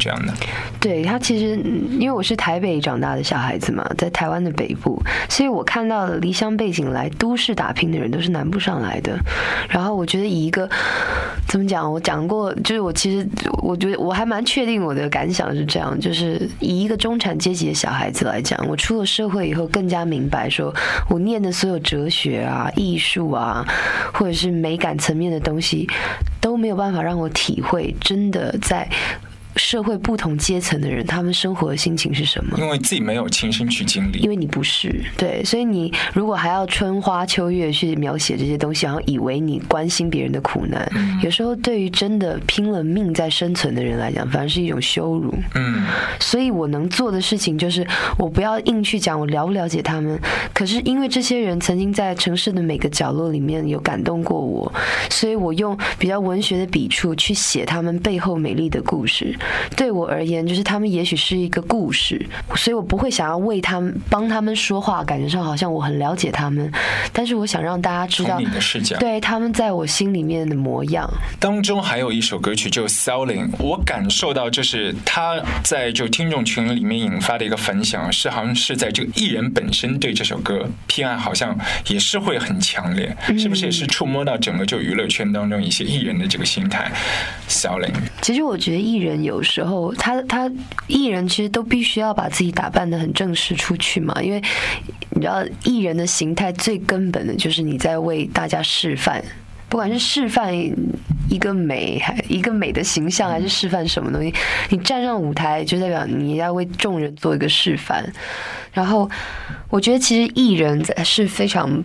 这样的。对他其实，因为我是台北长大的小孩子嘛，在台湾的北部，所以我看到的离乡背景来都市打拼的人都是南部上来的。然后我觉得以一个怎么讲，我讲过，就是我其实我觉得我还蛮确定我的感想是这样，就是以一个中产阶级的小孩子来讲，我出了社会以后更加明白，说我念的所有哲学啊、艺术啊，或者是美感层面的东西，都没有办法让我体会真的在。社会不同阶层的人，他们生活的心情是什么？因为自己没有亲身去经历因，为你不是对，所以你如果还要春花秋月去描写这些东西，然后以为你关心别人的苦难，有时候对于真的拼了命在生存的人来讲，反而是一种羞辱。嗯，所以我能做的事情就是，我不要硬去讲我了不了解他们，可是因为这些人曾经在城市的每个角落里面有感动过我，所以我用比较文学的笔触去写他们背后美丽的故事。对我而言，就是他们也许是一个故事，所以我不会想要为他们帮他们说话，感觉上好像我很了解他们，但是我想让大家知道从你的视角。*laughs* 对他们在我心里面的模样。当中还有一首歌曲就《Selling》，我感受到就是他在就听众群里面引发的一个反响，是好像是在这个艺人本身对这首歌偏爱，好像也是会很强烈，是不是也是触摸到整个就娱乐圈当中一些艺人的这个心态？Selling，其实我觉得艺人有时候他他艺人其实都必须要把自己打扮的很正式出去嘛，因为你知道艺人的形态最根本的就是你在为大家示范。不管是示范一个美，还一个美的形象，还是示范什么东西，你站上舞台就代表你要为众人做一个示范。然后，我觉得其实艺人在是非常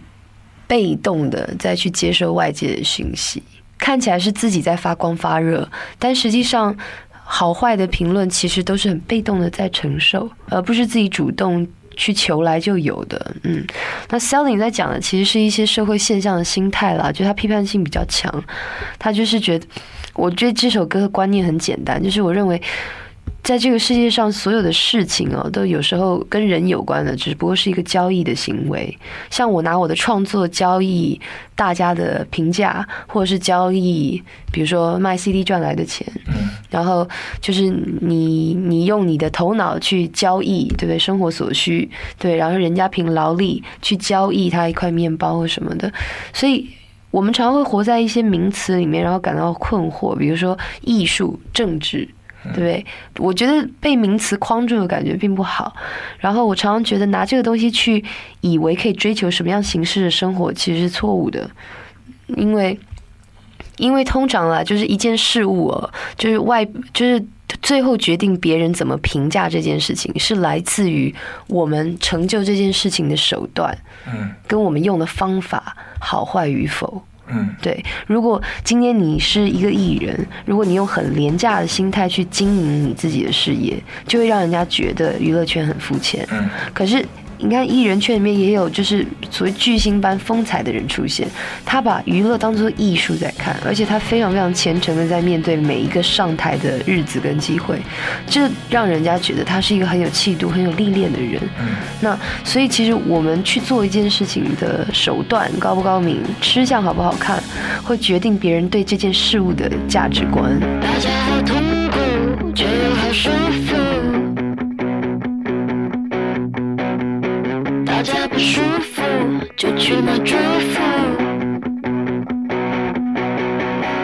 被动的在去接受外界的讯息，看起来是自己在发光发热，但实际上好坏的评论其实都是很被动的在承受，而不是自己主动去求来就有的。嗯，那 Selling 在讲的其实是一些社会现象的心态啦，就他批判性比较强，他就是觉得，我觉得这首歌的观念很简单，就是我认为。在这个世界上，所有的事情哦，都有时候跟人有关的，只不过是一个交易的行为。像我拿我的创作交易大家的评价，或者是交易，比如说卖 CD 赚来的钱，然后就是你你用你的头脑去交易，对不对？生活所需，对，然后人家凭劳力去交易他一块面包或什么的，所以。我们常会活在一些名词里面，然后感到困惑，比如说艺术、政治，对？我觉得被名词框住的感觉并不好。然后我常常觉得拿这个东西去以为可以追求什么样形式的生活，其实是错误的，因为因为通常啊，就是一件事物哦，就是外就是最后决定别人怎么评价这件事情，是来自于我们成就这件事情的手段，嗯跟我们用的方法好坏与否。嗯对，如果今天你是一个艺人，如果你用很廉价的心态去经营你自己的事业，就会让人家觉得娱乐圈很肤浅。嗯可是你看，艺人圈里面也有就是所谓巨星般风采的人出现，他把娱乐当做艺术在看，而且他非常非常虔诚的在面对每一个上台的日子跟机会，这让人家觉得他是一个很有气度、很有历练的人。嗯那所以其实我们去做一件事情的手段高不高明，吃相好不好看，会决定别人对这件事物的价值观。大家好痛苦，却又好舒服。舒服，就去买祝福。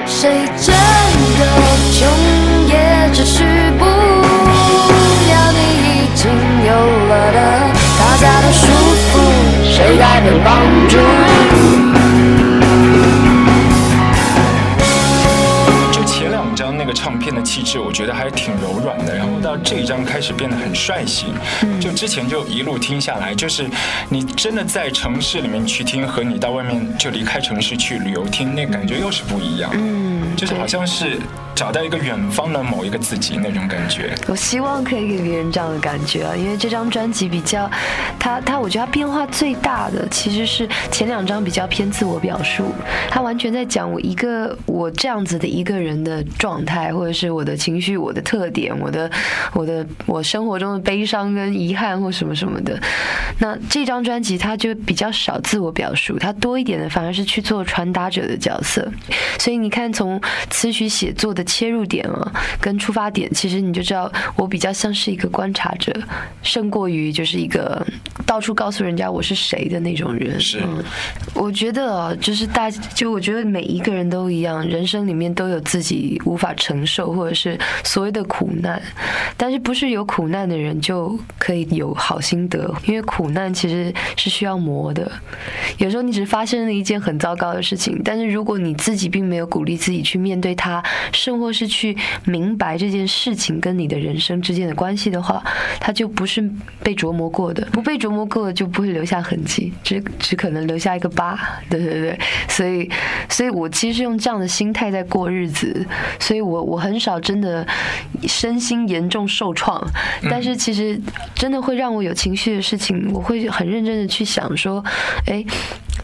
谁真的穷，也只是不要你已经有了的，大家都舒服，谁该被帮助？个唱片的气质，我觉得还挺柔软的，然后到这一张开始变得很率性。就之前就一路听下来，就是你真的在城市里面去听，和你到外面就离开城市去旅游听，那感觉又是不一样。嗯，就是好像是找到一个远方的某一个自己那种感觉。我希望可以给别人这样的感觉啊，因为这张专辑比较，它它我觉得它变化最大的其实是前两张比较偏自我表述，它完全在讲我一个我这样子的一个人的状态，或者是我的情绪、我的特点、我的我的我生活中的悲伤跟遗憾或什么什么的。那这张专辑它就比较少自我表述，它多一点的反而是去做传达者的角色。所以你看，从词曲写作的切入点啊，跟出发点，其实你就知道我比较像是一个观察者，胜过于就是一个到处告诉人家我是谁的那种人。是嗯，我觉得啊，就是大，就我觉得每一个人都一样，人生里面都有自己无法承受或者是所谓的苦难，但是不是有苦难的人就可以有好心得，因为苦难其实是需要磨的。有时候你只发生了一件很糟糕的事情，但是如果你自己并没有鼓励自己去面对它，甚或是去明白这件事情跟你的人生之间的关系的话，它就不是被琢磨过的。不被琢磨过的就不会留下痕迹，只只可能留下一个疤。对对对，所以，所以我其实是用这样的心态在过日子，所以我我很少真的身心严重受创，但是其实真的会让我有情绪的事情，我会很认真的去想说，哎。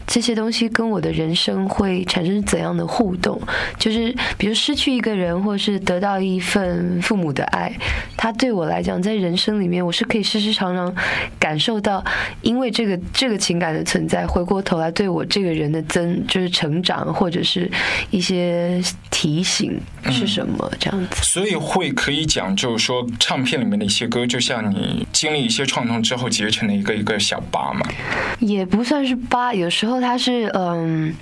这些东西跟我的人生会产生怎样的互动？就是比如失去一个人，或是得到一份父母的爱，他对我来讲，在人生里面，我是可以时时常常感受到，因为这个这个情感的存在，回过头来对我这个人的增就是成长，或者是一些提醒是什么这样子。所以会可以讲，就是说唱片里面的一些歌，就像你经历一些创痛之后结成的一个一个小疤嘛。也不算是疤，有时候它是嗯，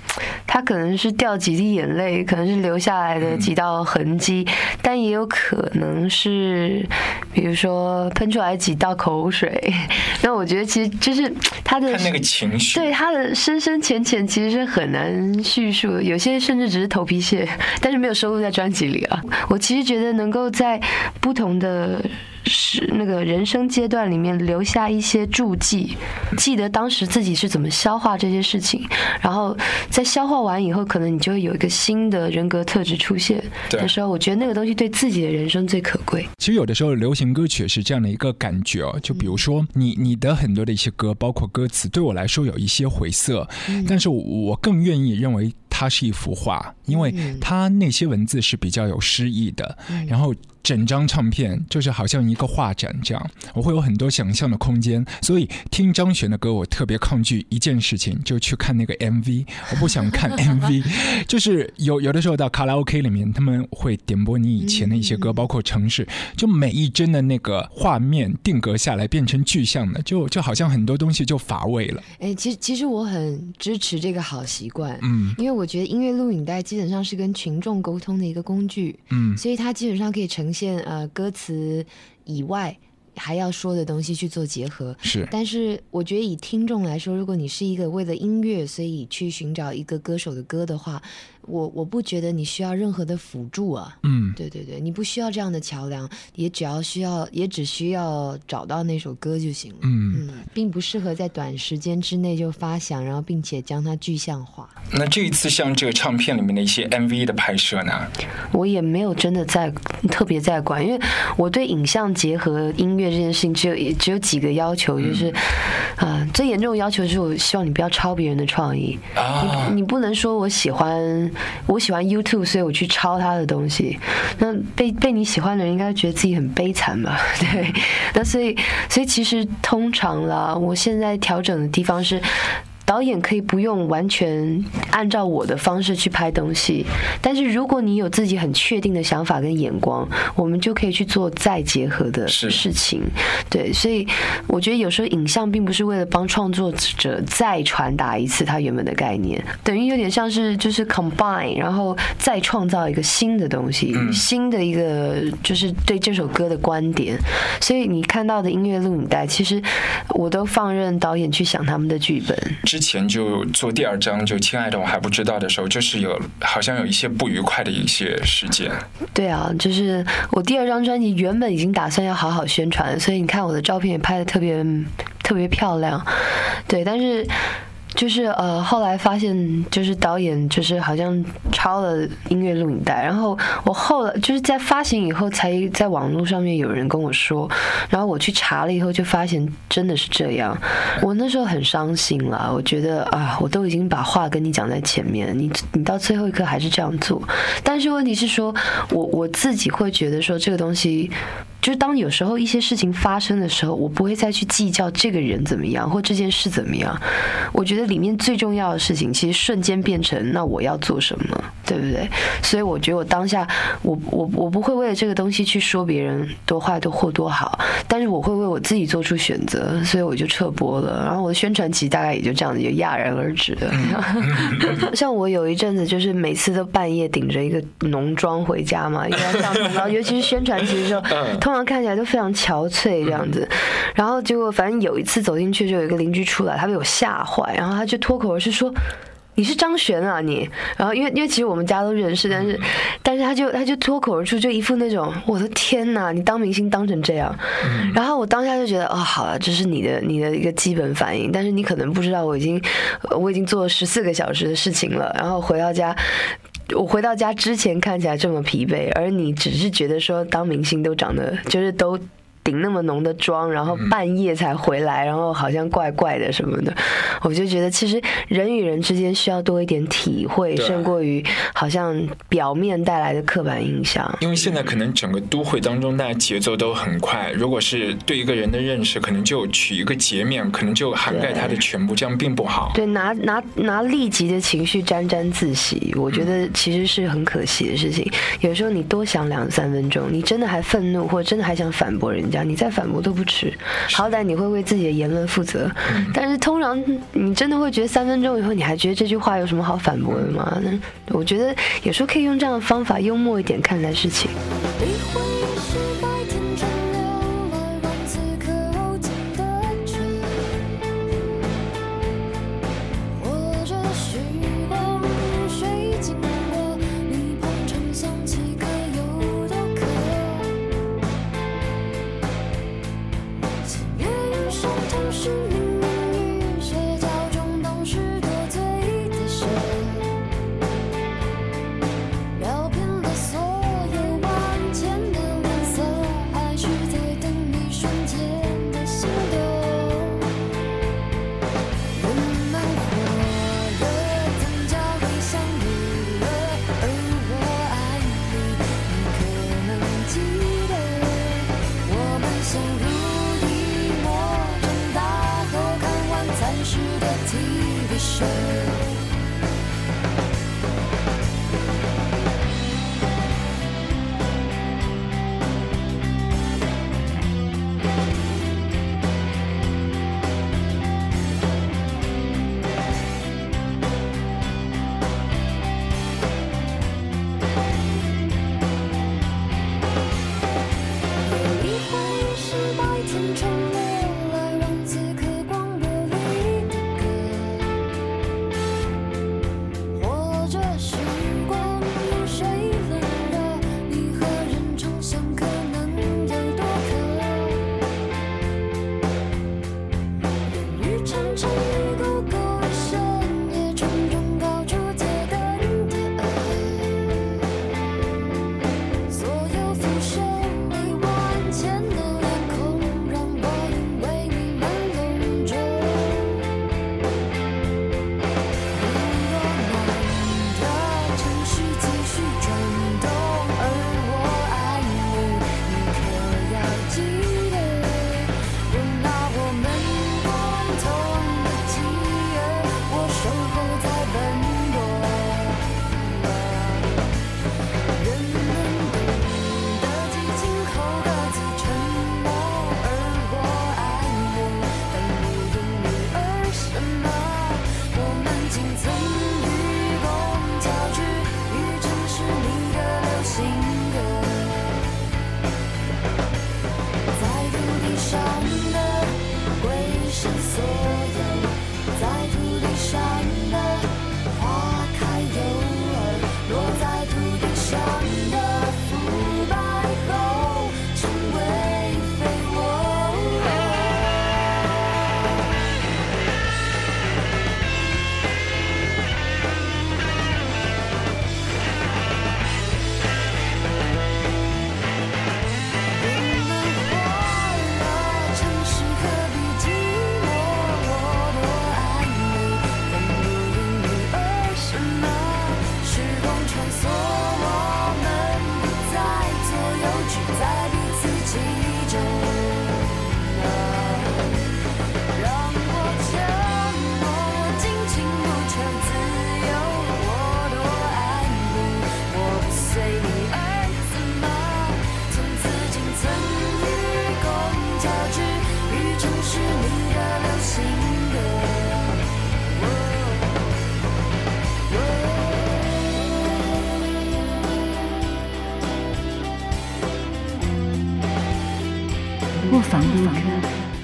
它可能是掉几滴眼泪，可能是留下来的几道痕迹，但也有可能是，比如说喷出来几道口水。*laughs* 那我觉得其实就是他的看那个情绪，对他的深深浅浅其实是很难叙述的，有些甚至只是头皮屑，但是没有收录在专辑里啊。我其实觉得能够在不同的。是那个人生阶段里面留下一些注记，记得当时自己是怎么消化这些事情，然后在消化完以后，可能你就会有一个新的人格特质出现对的时候，我觉得那个东西对自己的人生最可贵。其实有的时候流行歌曲是这样的一个感觉哦，就比如说你你的很多的一些歌，包括歌词，对我来说有一些晦涩，但是我我更愿意认为它是一幅画，因为它那些文字是比较有诗意的，然后。整张唱片就是好像一个画展这样，我会有很多想象的空间。所以听张悬的歌，我特别抗拒一件事情，就去看那个 MV。我不想看 *laughs* MV，就是有有的时候到卡拉 OK 里面，他们会点播你以前的一些歌，包括城市，就每一帧的那个画面定格下来变成具象的，就就好像很多东西就乏味了。哎，其实其实我很支持这个好习惯，嗯，因为我觉得音乐录影带基本上是跟群众沟通的一个工具，嗯所以它基本上可以呈现呃歌词以外还要说的东西去做结合。是但是我觉得以听众来说，如果你是一个为了音乐所以去寻找一个歌手的歌的话，我我不觉得你需要任何的辅助啊。嗯对对对，你不需要这样的桥梁，也只要需要，也只需要找到那首歌就行了。嗯嗯，并不适合在短时间之内就发响，然后并且将它具象化。那这一次像这个唱片里面的一些 MV 的拍摄呢？我也没有真的在特别在管，因为我对影像结合音乐这件事情只有也只有几个要求，就是，啊、最严重的要求是我希望你不要抄别人的创意，啊，你不能说我喜欢我喜欢 YouTube，所以我去抄他的东西。那被被你喜欢的人应该觉得自己很悲惨吧？*laughs* 对，那所以所以其实通常啦，我现在调整的地方是。导演可以不用完全按照我的方式去拍东西，但是如果你有自己很确定的想法跟眼光，我们就可以去做再结合的事情。对，所以我觉得有时候影像并不是为了帮创作者再传达一次他原本的概念，等于有点像是就是 combine，然后再创造一个新的东西，新的一个就是对这首歌的观点。所以你看到的音乐录影带，其实我都放任导演去想他们的剧本。之前就做第二张，就亲爱的我还不知道的时候，就是有好像有一些不愉快的一些事件。对啊，就是我第二张专辑原本已经打算要好好宣传，所以你看我的照片也拍的特别特别漂亮，对，但是。就是呃，后来发现就是导演就是好像抄了音乐录影带，然后我后来就是在发行以后才在网络上面有人跟我说，然后我去查了以后就发现真的是这样，我那时候很伤心了，我觉得啊，我都已经把话跟你讲在前面，你你到最后一刻还是这样做，但是问题是说我我自己会觉得说这个东西。就是当有时候一些事情发生的时候，我不会再去计较这个人怎么样或这件事怎么样。我觉得里面最重要的事情，其实瞬间变成那我要做什么，*laughs* 对不对？所以我觉得我当下，我我我不会为了这个东西去说别人多坏多或多好，但是我会为我自己做出选择，所以我就撤播了。然后我的宣传期大概也就这样子就戛然而止了。*laughs* *laughs* 像我有一阵子就是每次都半夜顶着一个浓妆回家嘛，因为要上通告，尤其是宣传期的时候，通常看起来都非常憔悴这样子。然后结果反正有一次走进去就有一个邻居出来，他被我吓坏，然后他就脱口而出说。你是张悬啊你，然后因为因为其实我们家都认识，但是但是他就他就脱口而出，就一副那种我的天呐，你当明星当成这样，然后我当下就觉得哦，好了，这是你的你的一个基本反应，但是你可能不知道我已经我已经做了十四个小时的事情了，然后回到家。我回到家之前看起来这么疲惫，而你只是觉得说当明星都长得就是都顶那么浓的妆，然后半夜才回来，然后好像怪怪的什么的，我就觉得其实人与人之间需要多一点体会，胜过于好像表面带来的刻板印象。因为现在可能整个都会当中，大家节奏都很快。如果是对一个人的认识，可能就取一个截面，可能就涵盖他的全部，这样并不好。对，拿拿拿立即的情绪沾沾自喜，我觉得其实是很可惜的事情。有时候你多想两三分钟，你真的还愤怒，或者真的还想反驳人家，你再反驳都不迟，好歹你会为自己的言论负责。但是通常你真的会觉得三分钟以后，你还觉得这句话有什么好反驳的吗？那我觉得有时候可以用这样的方法，幽默一点看待事情。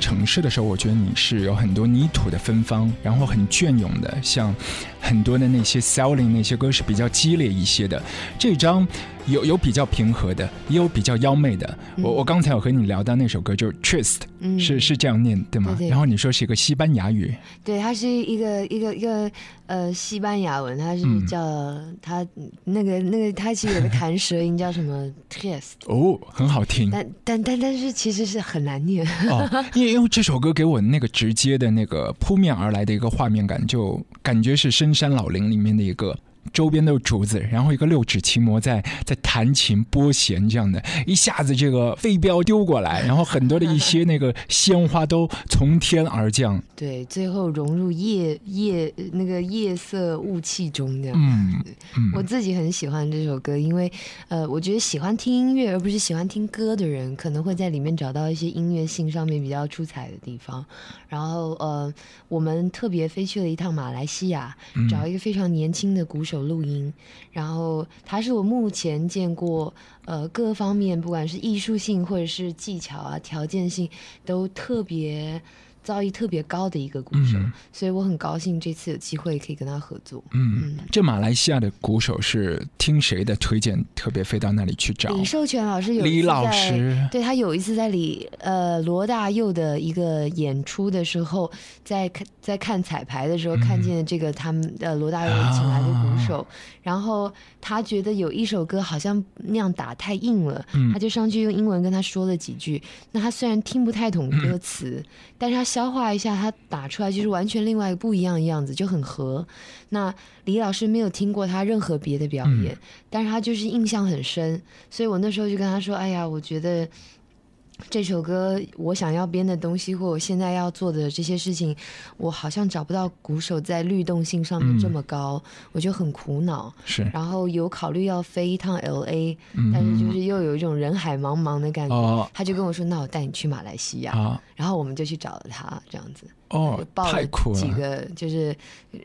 城市的时候，我觉得你是有很多泥土的芬芳，然后很隽永的，像很多的那些 selling 那些歌是比较激烈一些的。这张有有比较平和的，也有比较妖媚的。我我刚才有和你聊到那首歌，就是 Trist，、嗯是是这样念对吗？对对然后你说是一个西班牙语，对，它是一个一个一个呃西班牙文，它是嗯叫、它那个那个它其实有个弹舌音叫什么 Trist，哦，很好听但但但但是其实是很难念。哦，因为因为这首歌给我那个直接的那个扑面而来的一个画面感，就感觉是深山老林里面的一个。周边都是竹子，然后一个六指琴魔在在弹琴拨弦，这样的，一下子这个飞镖丢过来，然后很多的一些那个鲜花都从天而降，对，最后融入夜夜那个夜色雾气中这样。嗯嗯，我自己很喜欢这首歌，因为呃，我觉得喜欢听音乐而不是喜欢听歌的人，可能会在里面找到一些音乐性上面比较出彩的地方。然后呃，我们特别飞去了一趟马来西亚，嗯找一个非常年轻的鼓手录音，然后他是我目前见过呃各方面，不管是艺术性或者是技巧啊、条件性，都特别。造诣特别高的一个鼓手，嗯所以我很高兴这次有机会可以跟他合作。嗯，这马来西亚的鼓手是听谁的推荐，特别飞到那里去找？李寿全老师有李老师，对他有一次在李呃罗大佑的一个演出的时候，在看在看彩排的时候，看见这个他们呃罗大佑请来的鼓手，然后他觉得有一首歌好像那样打太硬了，嗯。他就上去用英文跟他说了几句。那他虽然听不太懂歌词，但是他消化一下，他打出来就是完全另外一个不一样的样子，就很合。那李老师没有听过他任何别的表演，但是他就是印象很深，所以我那时候就跟他说：“哎呀，我觉得这首歌我想要编的东西，或我现在要做的这些事情，我好像找不到鼓手在律动性上面这么高，我就很苦恼。是然后有考虑要飞一趟 L A，、嗯但是就是又有一种人海茫茫的感觉。哦他就跟我说：“那我带你去马来西亚。啊然后我们就去找了他，这样子。哦太酷了！几个就是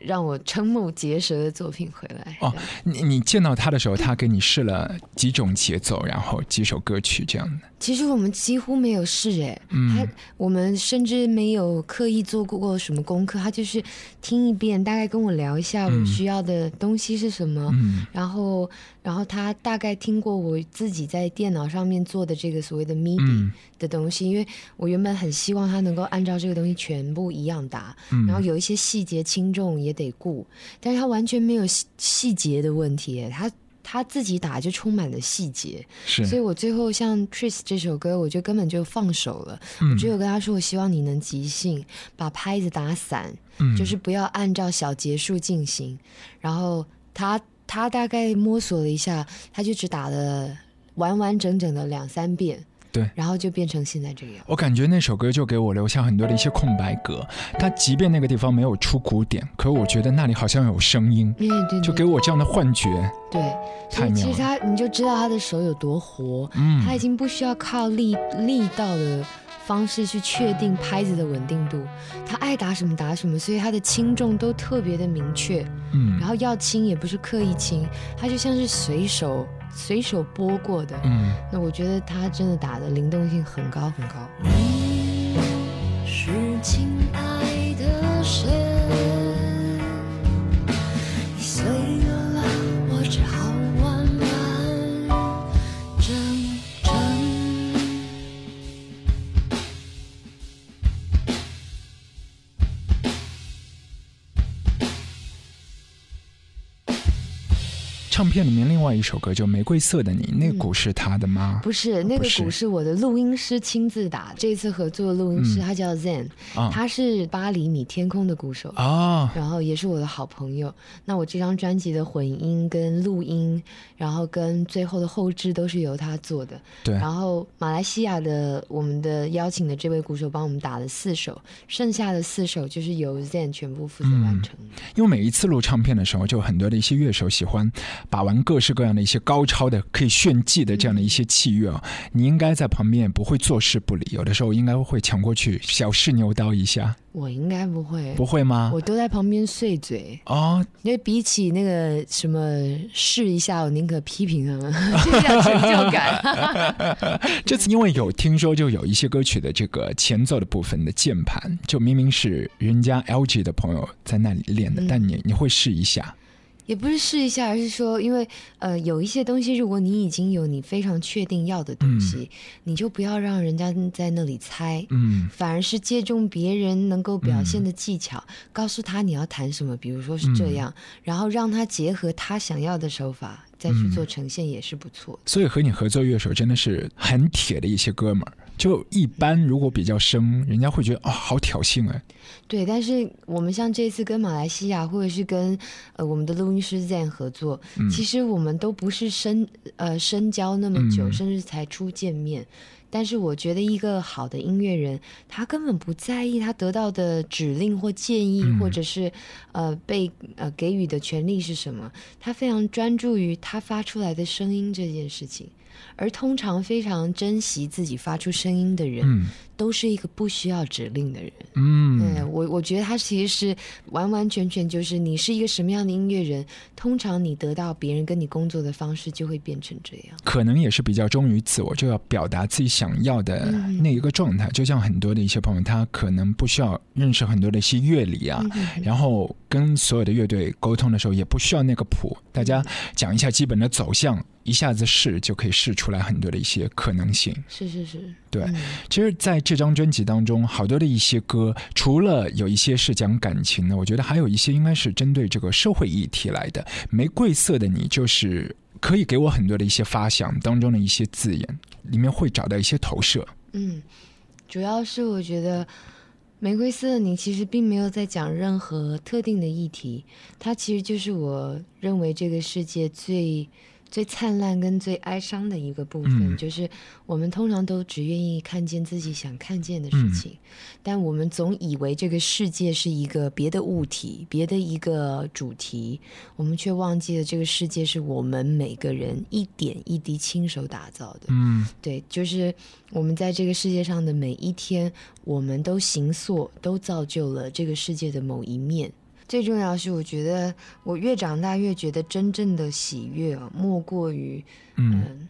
让我瞠目结舌的作品回来。哦你你见到他的时候，他给你试了几种节奏，然后几首歌曲这样的。其实我们几乎没有试哎，嗯他我们甚至没有刻意做过什么功课，他就是听一遍，大概跟我聊一下我需要的东西是什么，嗯然后然后他大概听过我自己在电脑上面做的这个所谓的 MIDI 嗯的东西，因为我原本很希望他能够按照这个东西全部一样打，嗯然后有一些细节轻重也得顾，但是他完全没有细细节的问题，他他自己打就充满了细节，所以我最后像《Tris》这首歌，我就根本就放手了。嗯我只有跟他说，我希望你能即兴，把拍子打散，嗯就是不要按照小节数进行。然后他他大概摸索了一下，他就只打了完完整整的两三遍。对然后就变成现在这个样。我感觉那首歌就给我留下很多的一些空白格。它即便那个地方没有出鼓点，可我觉得那里好像有声音，对对对，就给我这样的幻觉。对，所其实他你就知道他的手有多活，嗯他已经不需要靠力力道的方式去确定拍子的稳定度，他爱打什么打什么，所以他的轻重都特别的明确，嗯然后要轻也不是刻意轻，他就像是随手随手拨过的。嗯，那我觉得他真的打的灵动性很高很高。是唱片里面另外一首歌就《玫瑰色的你》，那个鼓是他的吗？不是那个鼓是我的录音师亲自打，这一次合作的录音师嗯他叫 Zen，、啊他是八厘米天空的鼓手。啊，然后也是我的好朋友。那我这张专辑的混音跟录音，然后跟最后的后置都是由他做的。对，然后马来西亚的我们的邀请的这位鼓手帮我们打了四首，剩下的四首就是由 Zen 全部负责完成。因为每一次录唱片的时候，就很多的一些乐手喜欢把玩各式各样的一些高超的可以炫技的这样的一些器乐啊，你应该在旁边不会坐视不理，有的时候应该会抢过去小试牛刀一下。我应该不会，不会吗？我都在旁边碎嘴哦。因为比起那个什么试一下，我宁可批评他们，*laughs* 这样成就感。*laughs* 这次因为有听说，就有一些歌曲的这个前奏的部分的键盘，就明明是人家 LG 的朋友在那里练的，但你你会试一下。也不是试一下，而是说，因为呃，有一些东西，如果你已经有你非常确定要的东西，你就不要让人家在那里猜，嗯，反而是借重别人能够表现的技巧，告诉他你要谈什么，比如说是这样，然后让他结合他想要的手法再去做呈现，也是不错。所以和你合作乐手真的是很铁的一些哥们儿。就一般，如果比较生，人家会觉得啊，好挑衅哎。对，但是我们像这次跟马来西亚，或者是跟呃我们的录音师 Zen 合作，其实我们都不是深呃深交那么久，甚至才初见面。但是我觉得一个好的音乐人，他根本不在意他得到的指令或建议，或者是呃被呃给予的权利是什么，他非常专注于他发出来的声音这件事情。而通常非常珍惜自己发出声音的人，都是一个不需要指令的人。嗯，对我我觉得他其实是完完全全就是你是一个什么样的音乐人，通常你得到别人跟你工作的方式就会变成这样。可能也是比较忠于自我，就要表达自己想要的那一个状态。就像很多的一些朋友，他可能不需要认识很多的一些乐理啊，然后跟所有的乐队沟通的时候也不需要那个谱，大家讲一下基本的走向。一下子试就可以试出来很多的一些可能性。是是是，对。其实，在这张专辑当中，好多的一些歌，除了有一些是讲感情的，我觉得还有一些应该是针对这个社会议题来的。玫瑰色的你，就是可以给我很多的一些发想当中的一些字眼，里面会找到一些投射。嗯，主要是我觉得玫瑰色的你其实并没有在讲任何特定的议题，它其实就是我认为这个世界最。最灿烂跟最哀伤的一个部分，就是我们通常都只愿意看见自己想看见的事情，但我们总以为这个世界是一个别的物体、别的一个主题，我们却忘记了这个世界是我们每个人一点一滴亲手打造的。嗯，对，就是我们在这个世界上的每一天，我们都行塑，都造就了这个世界的某一面。最重要是，我觉得我越长大越觉得真正的喜悦啊，莫过于嗯，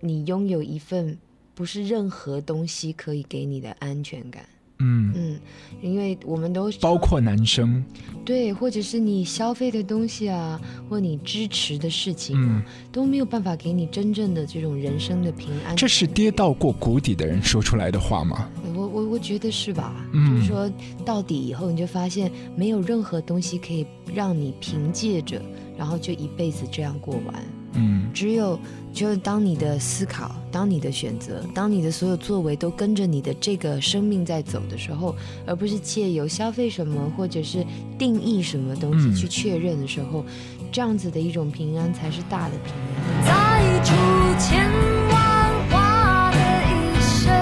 你拥有一份不是任何东西可以给你的安全感。嗯嗯，因为我们都包括男生，对，或者是你消费的东西啊，或你支持的事情啊，都没有办法给你真正的这种人生的平安。这是跌到过谷底的人说出来的话吗？我我我觉得是吧？就是说到底以后你就发现，没有任何东西可以让你凭借着，然后就一辈子这样过完。嗯，只有就是当你的思考，当你的选择，当你的所有作为都跟着你的这个生命在走的时候，而不是借由消费什么或者是定义什么东西去确认的时候，这样子的一种平安才是大的平安。再出千万花的一生，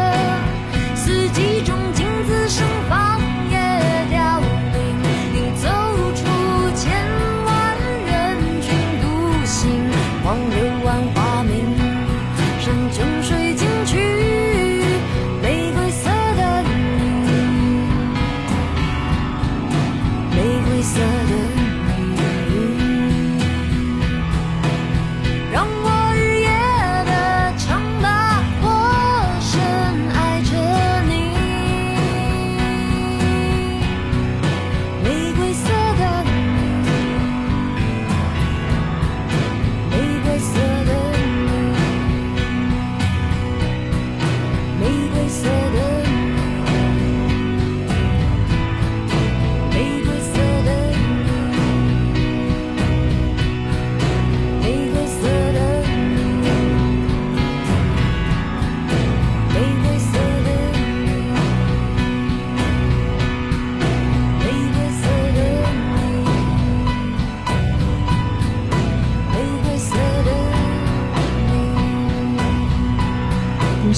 四季中镜子盛放。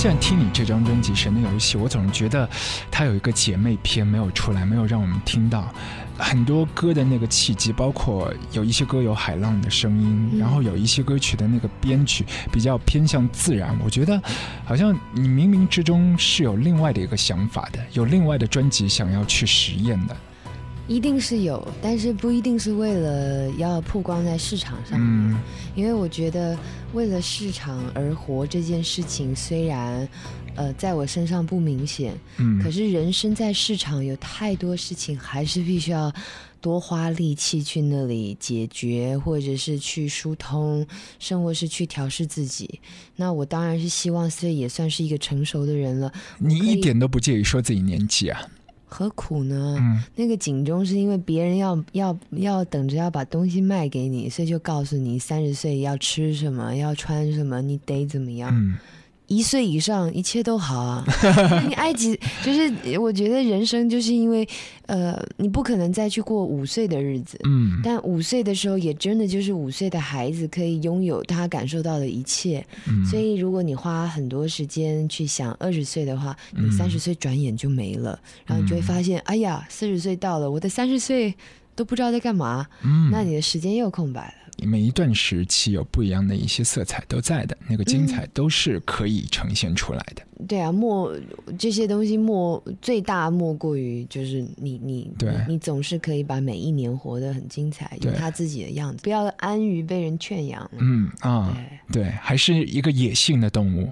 现在听你这张专辑《神的游戏》，我总是觉得它有一个姐妹篇没有出来，没有让我们听到很多歌的那个契机，包括有一些歌有海浪的声音，然后有一些歌曲的那个编曲比较偏向自然。我觉得好像你冥冥之中是有另外的一个想法的，有另外的专辑想要去实验的。一定是有，但是不一定是为了要曝光在市场上面，因为我觉得为了市场而活这件事情，虽然呃在我身上不明显，嗯，可是人生在市场有太多事情，还是必须要多花力气去那里解决，或者是去疏通，甚或是去调试自己。那我当然是希望，所以也算是一个成熟的人了。你一点都不介意说自己年纪啊？何苦呢？那个警钟是因为别人要要要等着要把东西卖给你，所以就告诉你三十岁要吃什么，要穿什么，你得怎么样。一岁以上一切都好啊！*laughs* 你埃及就是我觉得人生就是因为呃，你不可能再去过五岁的日子，嗯，但五岁的时候也真的就是五岁的孩子可以拥有他感受到的一切，嗯，所以如果你花很多时间去想二十岁的话，你三十岁转眼就没了，然后你就会发现，哎呀，四十岁到了，我的三十岁都不知道在干嘛，嗯，那你的时间又空白了。每一段时期有不一样的一些色彩都在的，那个精彩都是可以呈现出来的。对啊，莫这些东西莫最大莫过于就是你你对，你总是可以把每一年活得很精彩，有他自己的样子，不要安于被人圈养。嗯啊，对，还是一个野性的动物。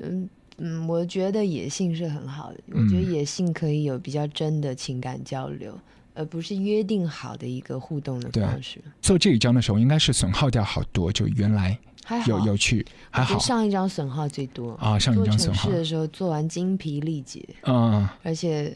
嗯嗯，我觉得野性是很好的，我觉得野性可以有比较真的情感交流。而不是约定好的一个互动的方式。做这一张的时候，应该是损耗掉好多，就原来有有趣，还好。上一张损耗最多啊，上一张损耗的时候做完精疲力竭，嗯，而且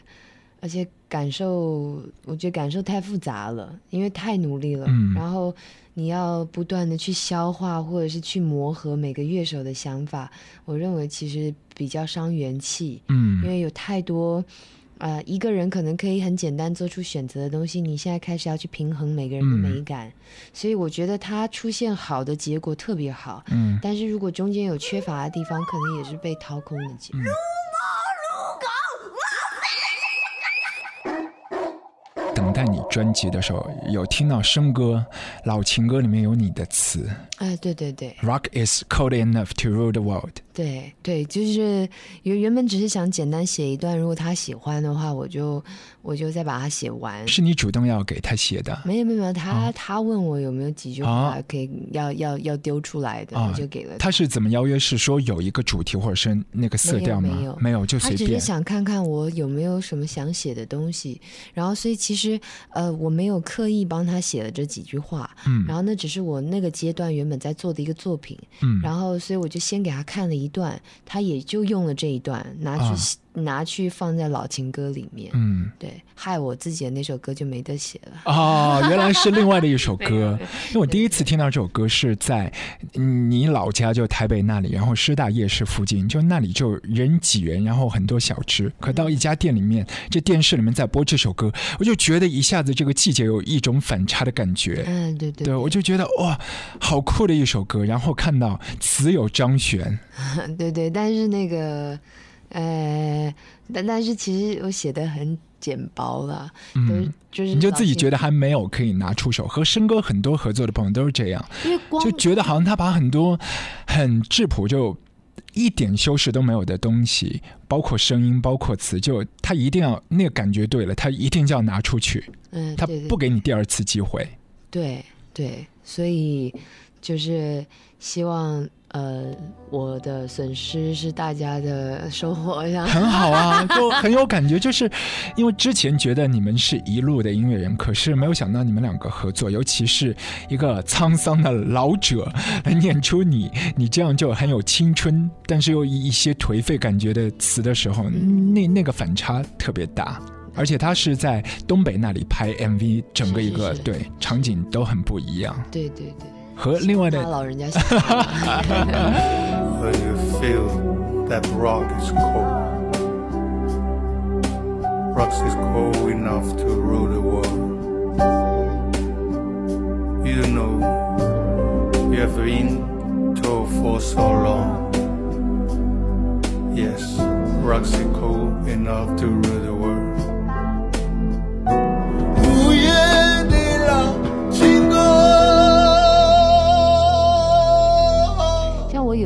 而且感受，我觉得感受太复杂了，因为太努力了，嗯，然后你要不断的去消化或者是去磨合每个乐手的想法，我认为其实比较伤元气，嗯，因为有太多。呃，一个人可能可以很简单做出选择的东西，你现在开始要去平衡每个人的美感，所以我觉得它出现好的结果特别好。嗯，但是如果中间有缺乏的地方，可能也是被掏空的结果。等待你专辑的时候，有听到生歌、老情歌里面有你的词。哎，对对对，Rock is cold enough to rule the world。对对，就是原原本只是想简单写一段，如果他喜欢的话，我就我就再把它写完。是你主动要给他写的？没有没有没有，他他问我有没有几句话可以要要要丢出来的，我就给了。他是怎么邀约？是说有一个主题或者是那个色调吗？没有没有，就随便。他只是想看看我有没有什么想写的东西，然后所以其实呃我没有刻意帮他写了这几句话，嗯，然后那只是我那个阶段原本在做的一个作品，嗯，然后所以我就先给他看了一。段，他也就用了这一段，拿去拿去放在老情歌里面。嗯，对，害我自己的那首歌就没得写了。哦，原来是另外的一首歌。*laughs* 因为我第一次听到这首歌是在你老家，就台北那里，然后师大夜市附近，就那里就人挤人，然后很多小吃。可到一家店里面，这电视里面在播这首歌，我就觉得一下子这个季节有一种反差的感觉。嗯，对对，对我就觉得哇，好酷的一首歌。然后看到词有张悬。*laughs* 对对，但是那个，呃，但但是其实我写的很简薄了，嗯，就是你就自己觉得还没有可以拿出手。和申哥很多合作的朋友都是这样，就觉得好像他把很多很质朴就一点修饰都没有的东西，包括声音，包括词，就他一定要那个感觉对了，他一定就要拿出去，嗯，他不给你第二次机会。对对，所以就是希望。呃，我的损失是大家的收获，这样 *laughs* 很好啊，就很有感觉。就是因为之前觉得你们是一路的音乐人，可是没有想到你们两个合作，尤其是一个沧桑的老者来念出你你这样就很有青春，但是又一一些颓废感觉的词的时候，那那个反差特别大。而且他是在东北那里拍 MV，整个一个对场景都很不一样。对对对。和另外的老人家。When you feel that rock is cold, rock is cold enough to rule the world. You know you have been told for so long. Yes, Roxy cool enough to rule the world.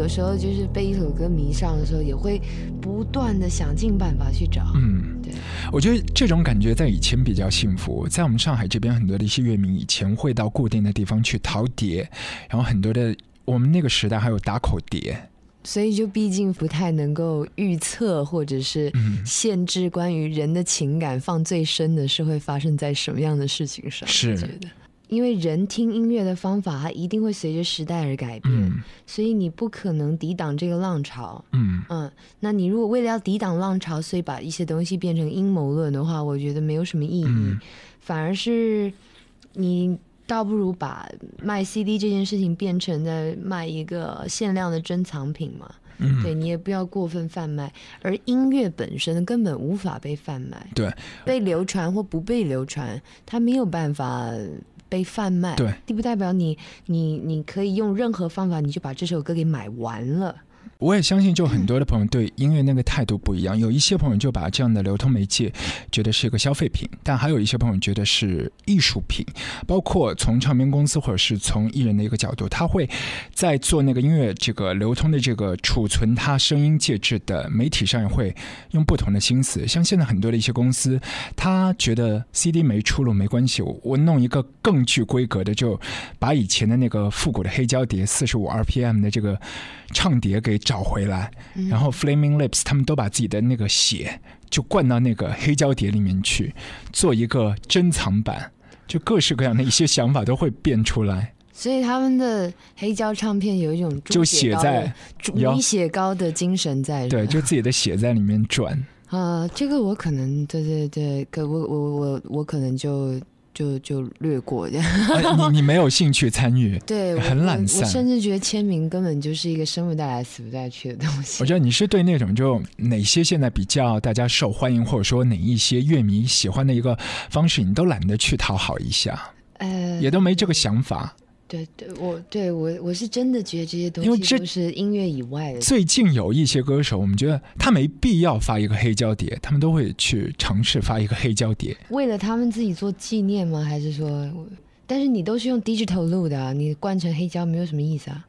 有时候就是被一首歌迷上的时候，也会不断的想尽办法去找。嗯，对，我觉得这种感觉在以前比较幸福，在我们上海这边很多的一些乐迷以前会到固定的地方去淘碟，然后很多的我们那个时代还有打口碟，所以就毕竟不太能够预测或者是嗯限制关于人的情感放最深的是会发生在什么样的事情上。是觉得。因为人听音乐的方法，它一定会随着时代而改变，嗯。所以你不可能抵挡这个浪潮。嗯，嗯，那你如果为了要抵挡浪潮，所以把一些东西变成阴谋论的话，我觉得没有什么意义，嗯。反而是你倒不如把卖 CD 这件事情变成在卖一个限量的珍藏品嘛。嗯。对你也不要过分贩卖，而音乐本身根本无法被贩卖，对，被流传或不被流传，它没有办法被贩卖。对，并不代表你你你可以用任何方法，你就把这首歌给买完了。我也相信，就很多的 *laughs* 朋友对音乐那个态度不一样。有一些朋友就把这样的流通媒介觉得是一个消费品，但还有一些朋友觉得是艺术品。包括从唱片公司或者是从艺人的一个角度，他会在做那个音乐这个流通的这个储存他声音介质的媒体上，也会用不同的心思。像现在很多的一些公司，他觉得 CD 没出路没关系，我我弄一个更具规格的，就把以前的那个复古的黑胶碟四十五 RPM 的这个唱碟给找回来，嗯然后 Flaming Lips 他们都把自己的那个血就灌到那个黑胶碟里面去，做一个珍藏版，就各式各样的一些想法都会变出来。所以他们的黑胶唱片有一种就写在的猪有米血糕的精神在。对，就自己的血在里面转。啊、这个我可能对对对，可我我我我可能就就就略过这样。*laughs* 哎你你没有兴趣参与？*laughs* 对，很懒散我散甚至觉得签名根本就是一个生不带来死不带去的东西。我觉得你是对那种就哪些现在比较大家受欢迎，或者说哪一些乐迷喜欢的一个方式，你都懒得去讨好一下，呃，也都没这个想法。对对，我对我我是真的觉得这些东因为这西都是音乐以外的。最近有一些歌手，我们觉得他没必要发一个黑胶碟，他们都会去尝试发一个黑胶碟。为了他们自己做纪念吗？还是说，但是你都是用 digital 录的、啊，你灌成黑胶没有什么意思啊。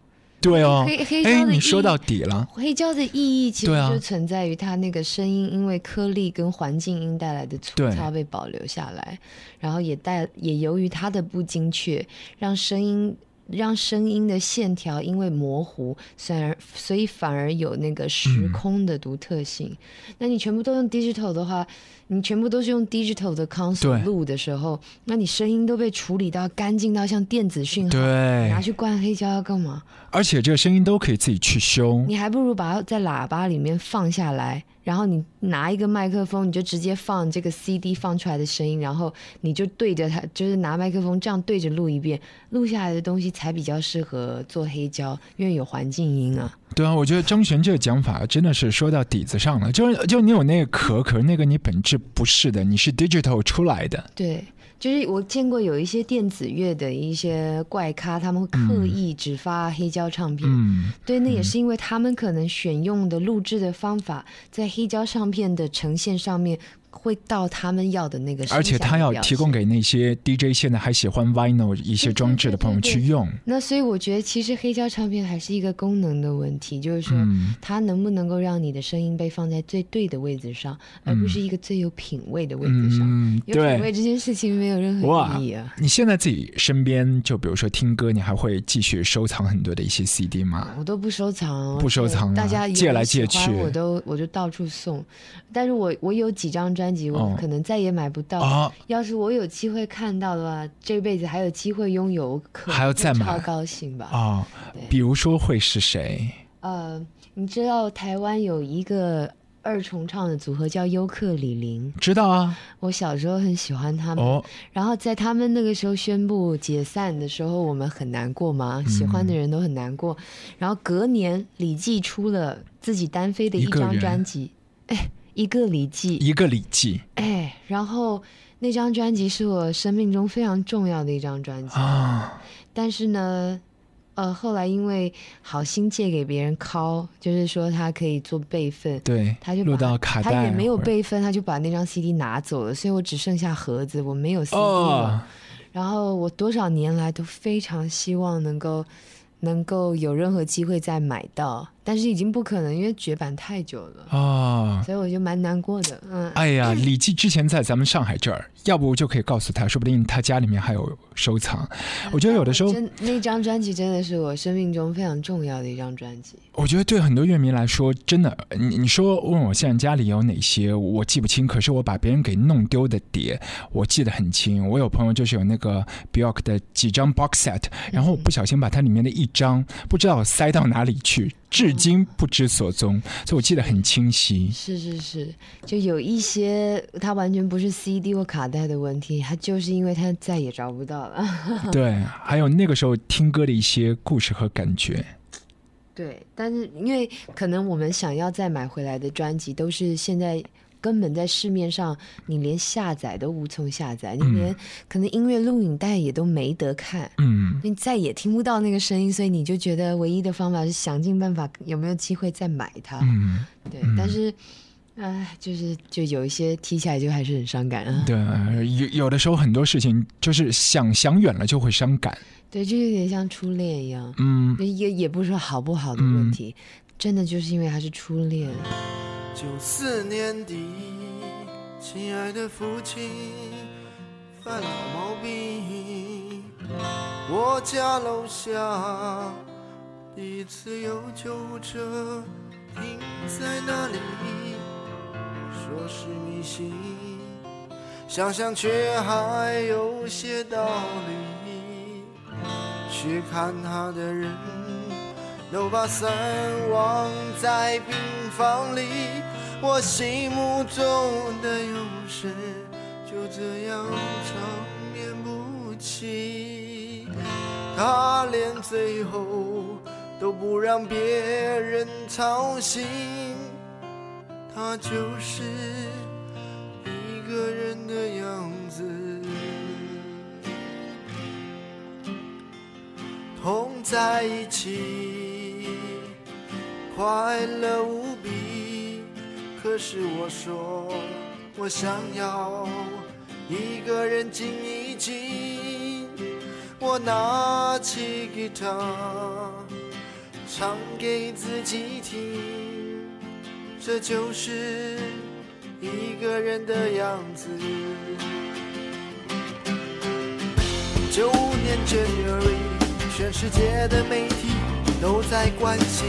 对哦，黑黑胶你说到底了。黑胶的意义其实就存在于它那个声音，因为颗粒跟环境音带来的粗糙被保留下来，然后也带也由于它的不精确，让声音让声音的线条因为模糊，虽然所以反而有那个时嗯空的独特性。那你全部都用 digital 的话，你全部都是用 digital 的 console 对录的时候，那你声音都被处理到干净到像电子讯号，对拿去灌黑胶要干嘛？而且这个声音都可以自己去修。你还不如把它在喇叭里面放下来，然后你拿一个麦克风，你就直接放这个 CD 放出来的声音，然后你就对着它，就是拿麦克风这样对着录一遍，录下来的东西才比较适合做黑胶，因为有环境音啊。对啊，我觉得张悬这个讲法真的是说到底子上了，就是就你有那个壳，可是那个你本质不是的，你是 digital 出来的。对，就是我见过有一些电子乐的一些怪咖，他们会刻意只发黑胶唱片。嗯，对，那也是因为他们可能选用的录制的方法，在黑胶唱片的呈现上面会到他们要的那个而且他要提供给那些 DJ 现在还喜欢 vinyl 一些装置的朋友去用。那所以我觉得，其实黑胶唱片还是一个功能的问题，就是说，嗯它能不能够让你的声音被放在最对的位置上，而不是一个最有品位的位置上。嗯，有品位。这件事情没有任何意义啊！你现在自己身边，就比如说听歌，你还会继续收藏很多的一些 CD 吗？我都不收藏，不收藏啊大家借来借去我都我就到处送。但是我我有几张专辑，我哦。可能再也买不到。啊要是我有机会看到的话，这辈子还有机会拥有，可能还要再买。超高兴吧。啊，比如说会是谁？呃，你知道台湾有一个二重唱的组合叫优客李林，知道啊，我小时候很喜欢他们。哦，然后在他们那个时候宣布解散的时候，我们很难过嘛，嗯。喜欢的人都很难过。然后隔年李记出了自己单飞的一张专辑，哎，一个礼记，一个礼记。哎，然后那张专辑是我生命中非常重要的一张专辑。啊，但是呢，呃，后来因为好心借给别人拷，就是说他可以做备份，对，他就把录到卡带，他也没有备份，他就把那张 CD 拿走了，所以我只剩下盒子，我没有 CD 了。哦，然后我多少年来都非常希望能够能够有任何机会再买到，但是已经不可能，因为绝版太久了，啊，所以我就蛮难过的。嗯，哎呀，李记之前在咱们上海这儿，要不就可以告诉他，说不定他家里面还有收藏。我觉得有的时候，真那张专辑真的是我生命中非常重要的一张专辑。我觉得对很多乐迷来说，真的，你你说问我现在家里有哪些，我记不清，可是我把别人给弄丢的碟，我记得很清。我有朋友就是有那个 Bjork 的几张 box set，然后我不小心把它里面的一张不知道塞到哪里去，至今不知所踪，所以我记得很清晰。是是是，就有一些它完全不是 CD 或卡带的问题，它就是因为它再也找不到了。*laughs* 对，还有那个时候听歌的一些故事和感觉。对，但是因为可能我们想要再买回来的专辑，都是现在根本在市面上你连下载都无从下载，你嗯连可能音乐录影带也都没得看。嗯，你再也听不到那个声音，所以你就觉得唯一的方法是想尽办法有没有机会再买它。嗯，对，但是，哎，就是就有一些提起来就还是很伤感啊。对，有有的时候很多事情就是想想远了就会伤感。对，就有点像初恋一样，嗯，也也不是说好不好的问题，真的就是因为他是初恋。九四年底，亲爱的父亲犯了毛病，我家楼下第一次有救护车停在那里，说是迷信，想想却还有些道理。去看他的人都把伞忘在病房里，我心目中的勇士就这样长眠不起。他连最后都不让别人操心，他就是一个人的样子。同在一起，快乐无比。可是我说，我想要一个人静一静。我拿起吉他，唱给自己听，这就是一个人的样子。九五年 January，全世界的媒体都在关心，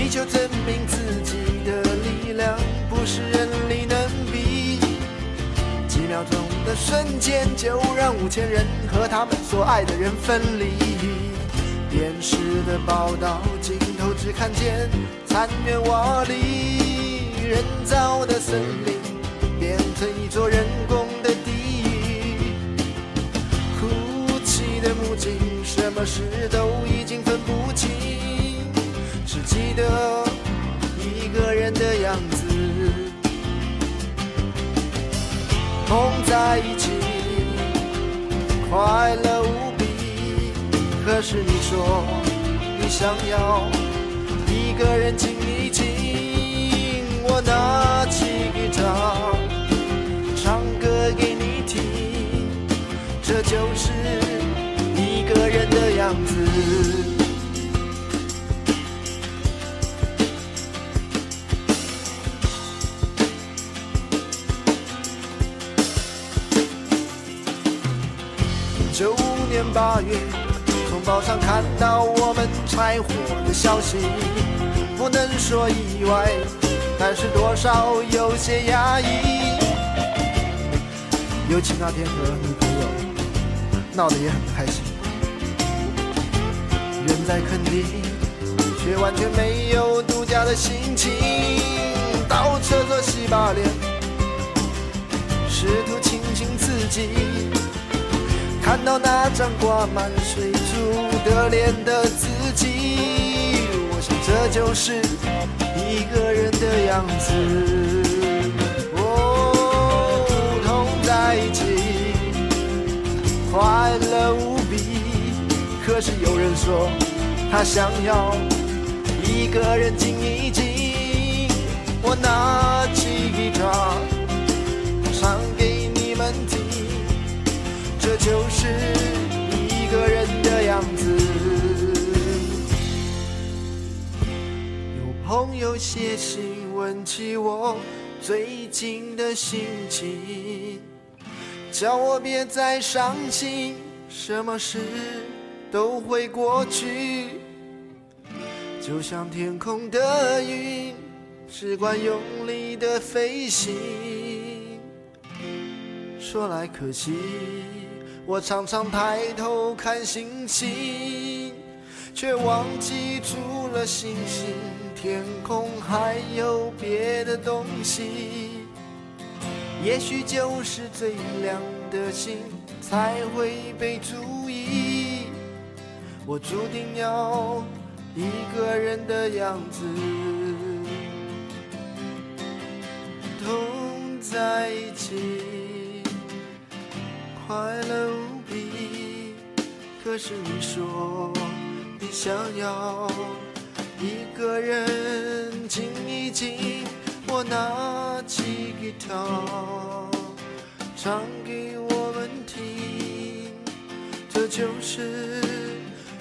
地球证明自己的力量不是人力能比。几秒钟的瞬间，就让五千人和他们所爱的人分离。电视的报道镜头只看见残垣瓦砾，人造的森林变成一座人工的地狱。哭泣的母亲，什么事都已经分不清，记得一个人的样子。同在一起，快乐无比。可是你说你想要一个人静一静，我拿起吉他，唱歌给你听，这就是一个人的样子。年八月，从报上看到我们拆伙的消息，不能说意外，但是多少有些压抑。尤其那天和女朋友闹得也很开心，人在垦丁，却完全没有度假的心情，到厕所洗把脸，试图清醒自己。看到那张挂满水珠的脸的自己，我想这就是一个人的样子。哦，同在一起，快乐无比。可是有人说，他想要一个人静一静。我拿起吉他，就是一个人的样子。有朋友写信问起我最近的心情，叫我别再伤心，什么事都会过去，就像天空的云。只管用力的飞行。说来可惜，我常常抬头看星星，却忘记除了星星，天空还有别的东西。也许就是最亮的星才会被注意。我注定要一个人的样子。同在一起，快乐无比。可是你说你想要一个人静一静，我拿起吉他唱给我们听，这就是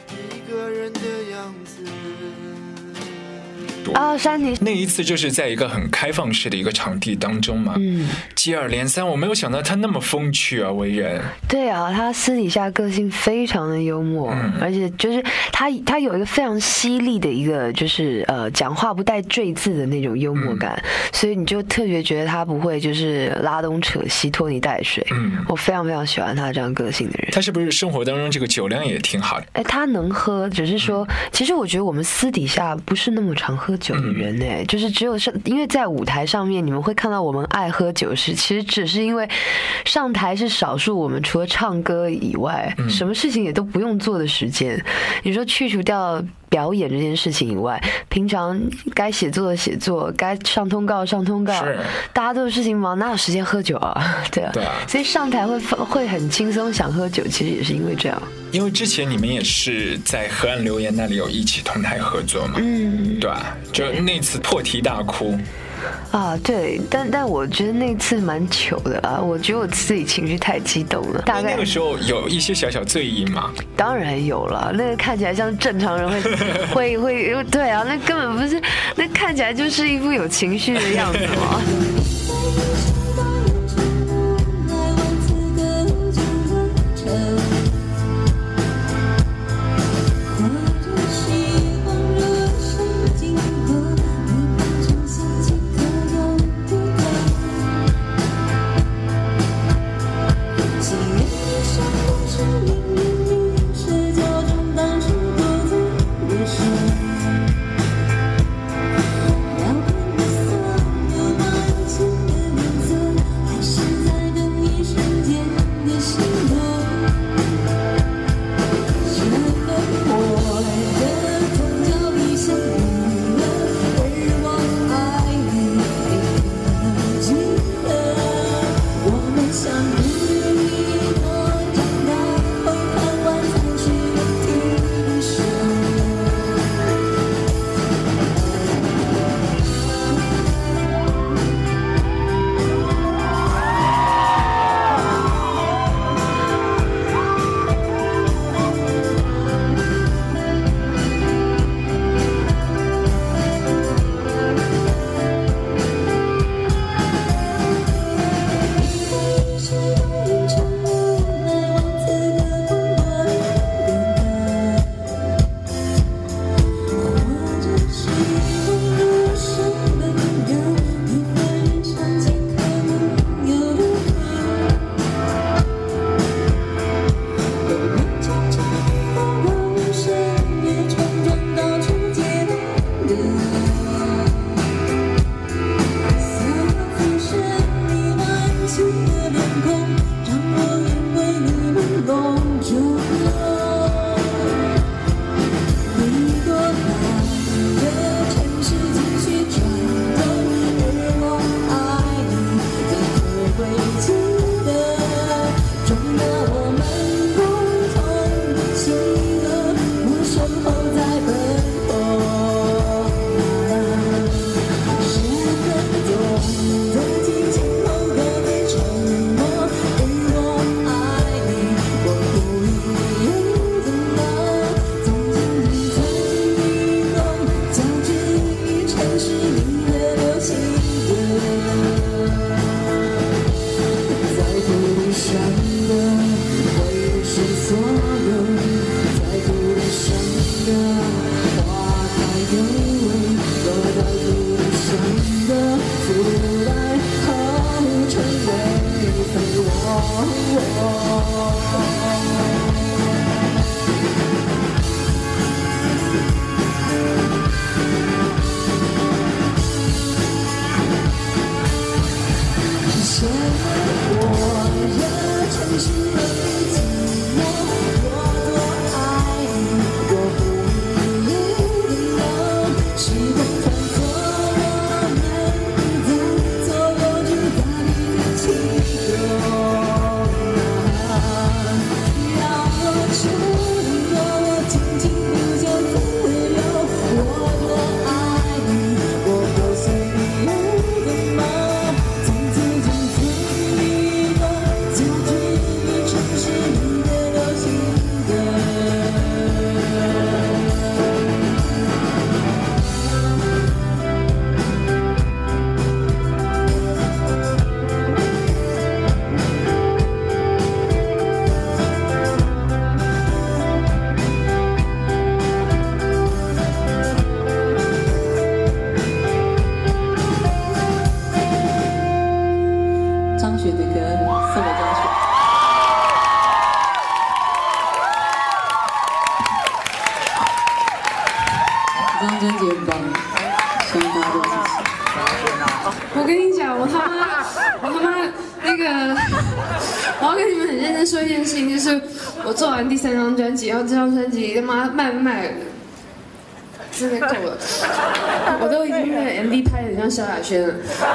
一个人的样子。啊，山迪那一次就是在一个很开放式的一个场地当中嘛，嗯，接二连三，我没有想到他那么风趣啊，为人。对啊，他私底下个性非常的幽默，而且就是他他有一个非常犀利的一个就是呃讲话不带赘字的那种幽默感，所以你就特别觉得他不会就是拉东扯西拖泥带水。嗯，我非常非常喜欢他这样个性的人。他是不是生活当中这个酒量也挺好的？哎，他能喝，只是说其实我觉得我们私底下不是那么常喝。酒的人呢，就是只有上，因为在舞台上面，你们会看到我们爱喝酒是，其实只是因为上台是少数，我们除了唱歌以外，什么事情也都不用做的时间。你说去除掉。表演这件事情以外，平常该写作的写作，该上通告上通告，大家都有事情忙，哪有时间喝酒啊？*laughs* 对啊，所以上台会会很轻松，想喝酒，其实也是因为这样。因为之前你们也是在河岸留言那里有一起同台合作嘛，嗯，对啊？就那次破题大哭。啊，对，但但我觉得那次蛮糗的啊，我觉得我自己情绪太激动了。大概那个时候有一些小小醉意吗？当然有了，那个看起来像正常人会 *laughs* 会会，对啊，那根本不是，那看起来就是一副有情绪的样子嘛。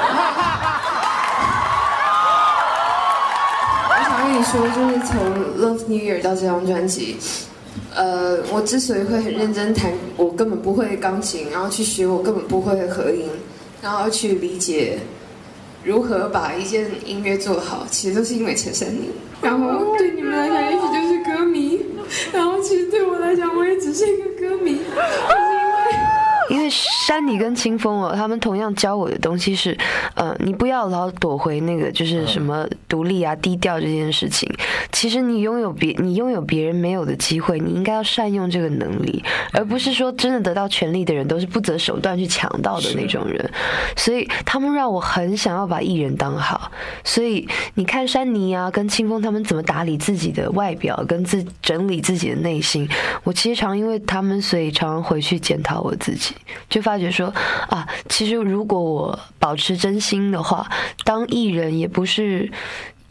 *laughs* 我想跟你说，就是从 Love New Year 到这张专辑。呃，我之所以会很认真弹，我根本不会钢琴，然后去学我根本不会的和音，然后去理解如何把一件音乐做好，其实都是因为陈珊妮。然后对你们来讲，也许就是歌迷，然后其实对我来讲，我也只是一个歌迷，因为。山妮跟清风哦，他们同样教我的东西是，呃，你不要老躲回那个就是什么独立啊、低调这件事情。其实你拥有别你拥有别人没有的机会，你应该要善用这个能力，而不是说真的得到权力的人都是不择手段去抢到的那种人。所以他们让我很想要把艺人当好。所以你看山妮啊跟清风他们怎么打理自己的外表，跟自整理自己的内心，我其实常因为他们，所以常常回去检讨我自己。就发觉说啊，其实如果我保持真心的话，当艺人也不是。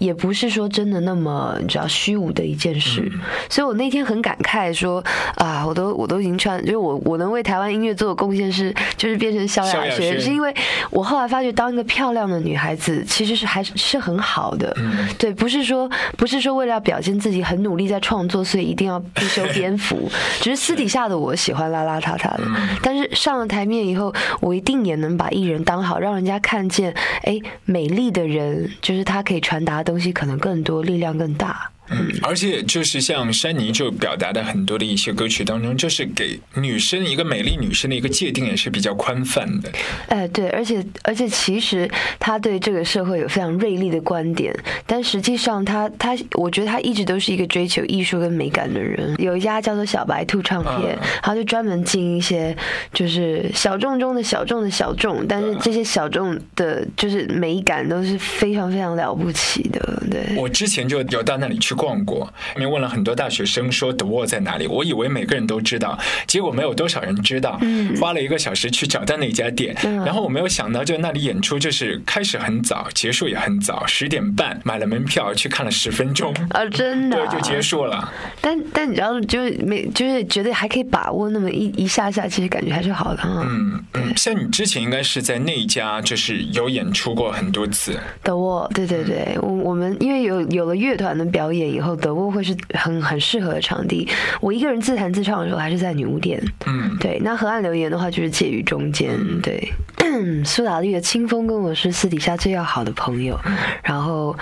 也不是说真的那么你知道虚无的一件事，所以我那天很感慨说啊，我都我都已经穿，就是我我能为台湾音乐做的贡献是，就是变成萧亚轩，是因为我后来发觉当一个漂亮的女孩子其实是还是是很好的，对，不是说不是说为了要表现自己很努力在创作，所以一定要不修 *laughs* 边幅，只是私底下的我喜欢邋邋遢遢的，但是上了台面以后，我一定也能把艺人当好，让人家看见，哎，美丽的人就是他可以传达的。东西可能更多，力量更大。嗯，而且就是像山妮就表达的很多的一些歌曲当中，就是给女生一个美丽女生的一个界定也是比较宽泛的。哎，对，而且而且其实他对这个社会有非常锐利的观点，但实际上他他，我觉得他一直都是一个追求艺术跟美感的人。有一家叫做小白兔唱片，他就专门进一些就是小众中的小众的小众，但是这些小众的，就是美感都是非常非常了不起的。对，我之前就有到那里去。逛过，里面问了很多大学生说 The Wall 在哪里，我以为每个人都知道，结果没有多少人知道。嗯花了一个小时去找到那家店，然后我没有想到，就那里演出就是开始很早，结束也很早，十点半买了门票去看了十分钟啊，真的对就结束了。但但你知道，就是没就是觉得还可以把握那么一一下下，其实感觉还是好的啊。嗯嗯，像你之前应该是在那一家就是有演出过很多次 The Wall，对对对，我我们因为有有了乐团的表演。以后德国会是很很适合的场地。我一个人自弹自唱的时候，还是在女巫店。嗯，对。那河岸留言的话，就是介于中间。对，*coughs* 苏打绿的清风跟我是私底下最要好的朋友。然后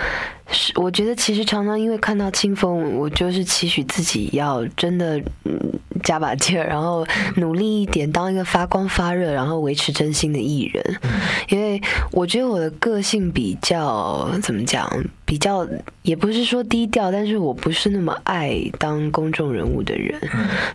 是我觉得其实常常因为看到清风，我就是期许自己要真的嗯加把劲儿，然后努力一点，当一个发光发热，然后维持真心的艺人。因为我觉得我的个性比较怎么讲？比较也不是说低调，但是我不是那么爱当公众人物的人。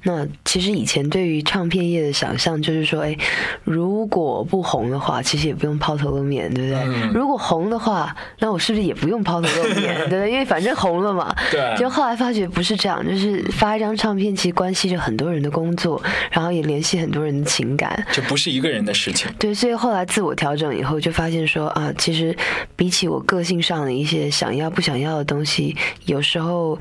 那其实以前对于唱片业的想象就是说，哎，如果不红的话，其实也不用抛头露面，对不对？如果红的话，那我是不是也不用抛头露面，*laughs* 对？因为反正红了嘛。对。就后来发觉不是这样，就是发一张唱片，其实关系着很多人的工作，然后也联系很多人的情感，就不是一个人的事情。对，所以后来自我调整以后，就发现说啊，其实比起我个性上的一些。想要不想要的东西，有时候。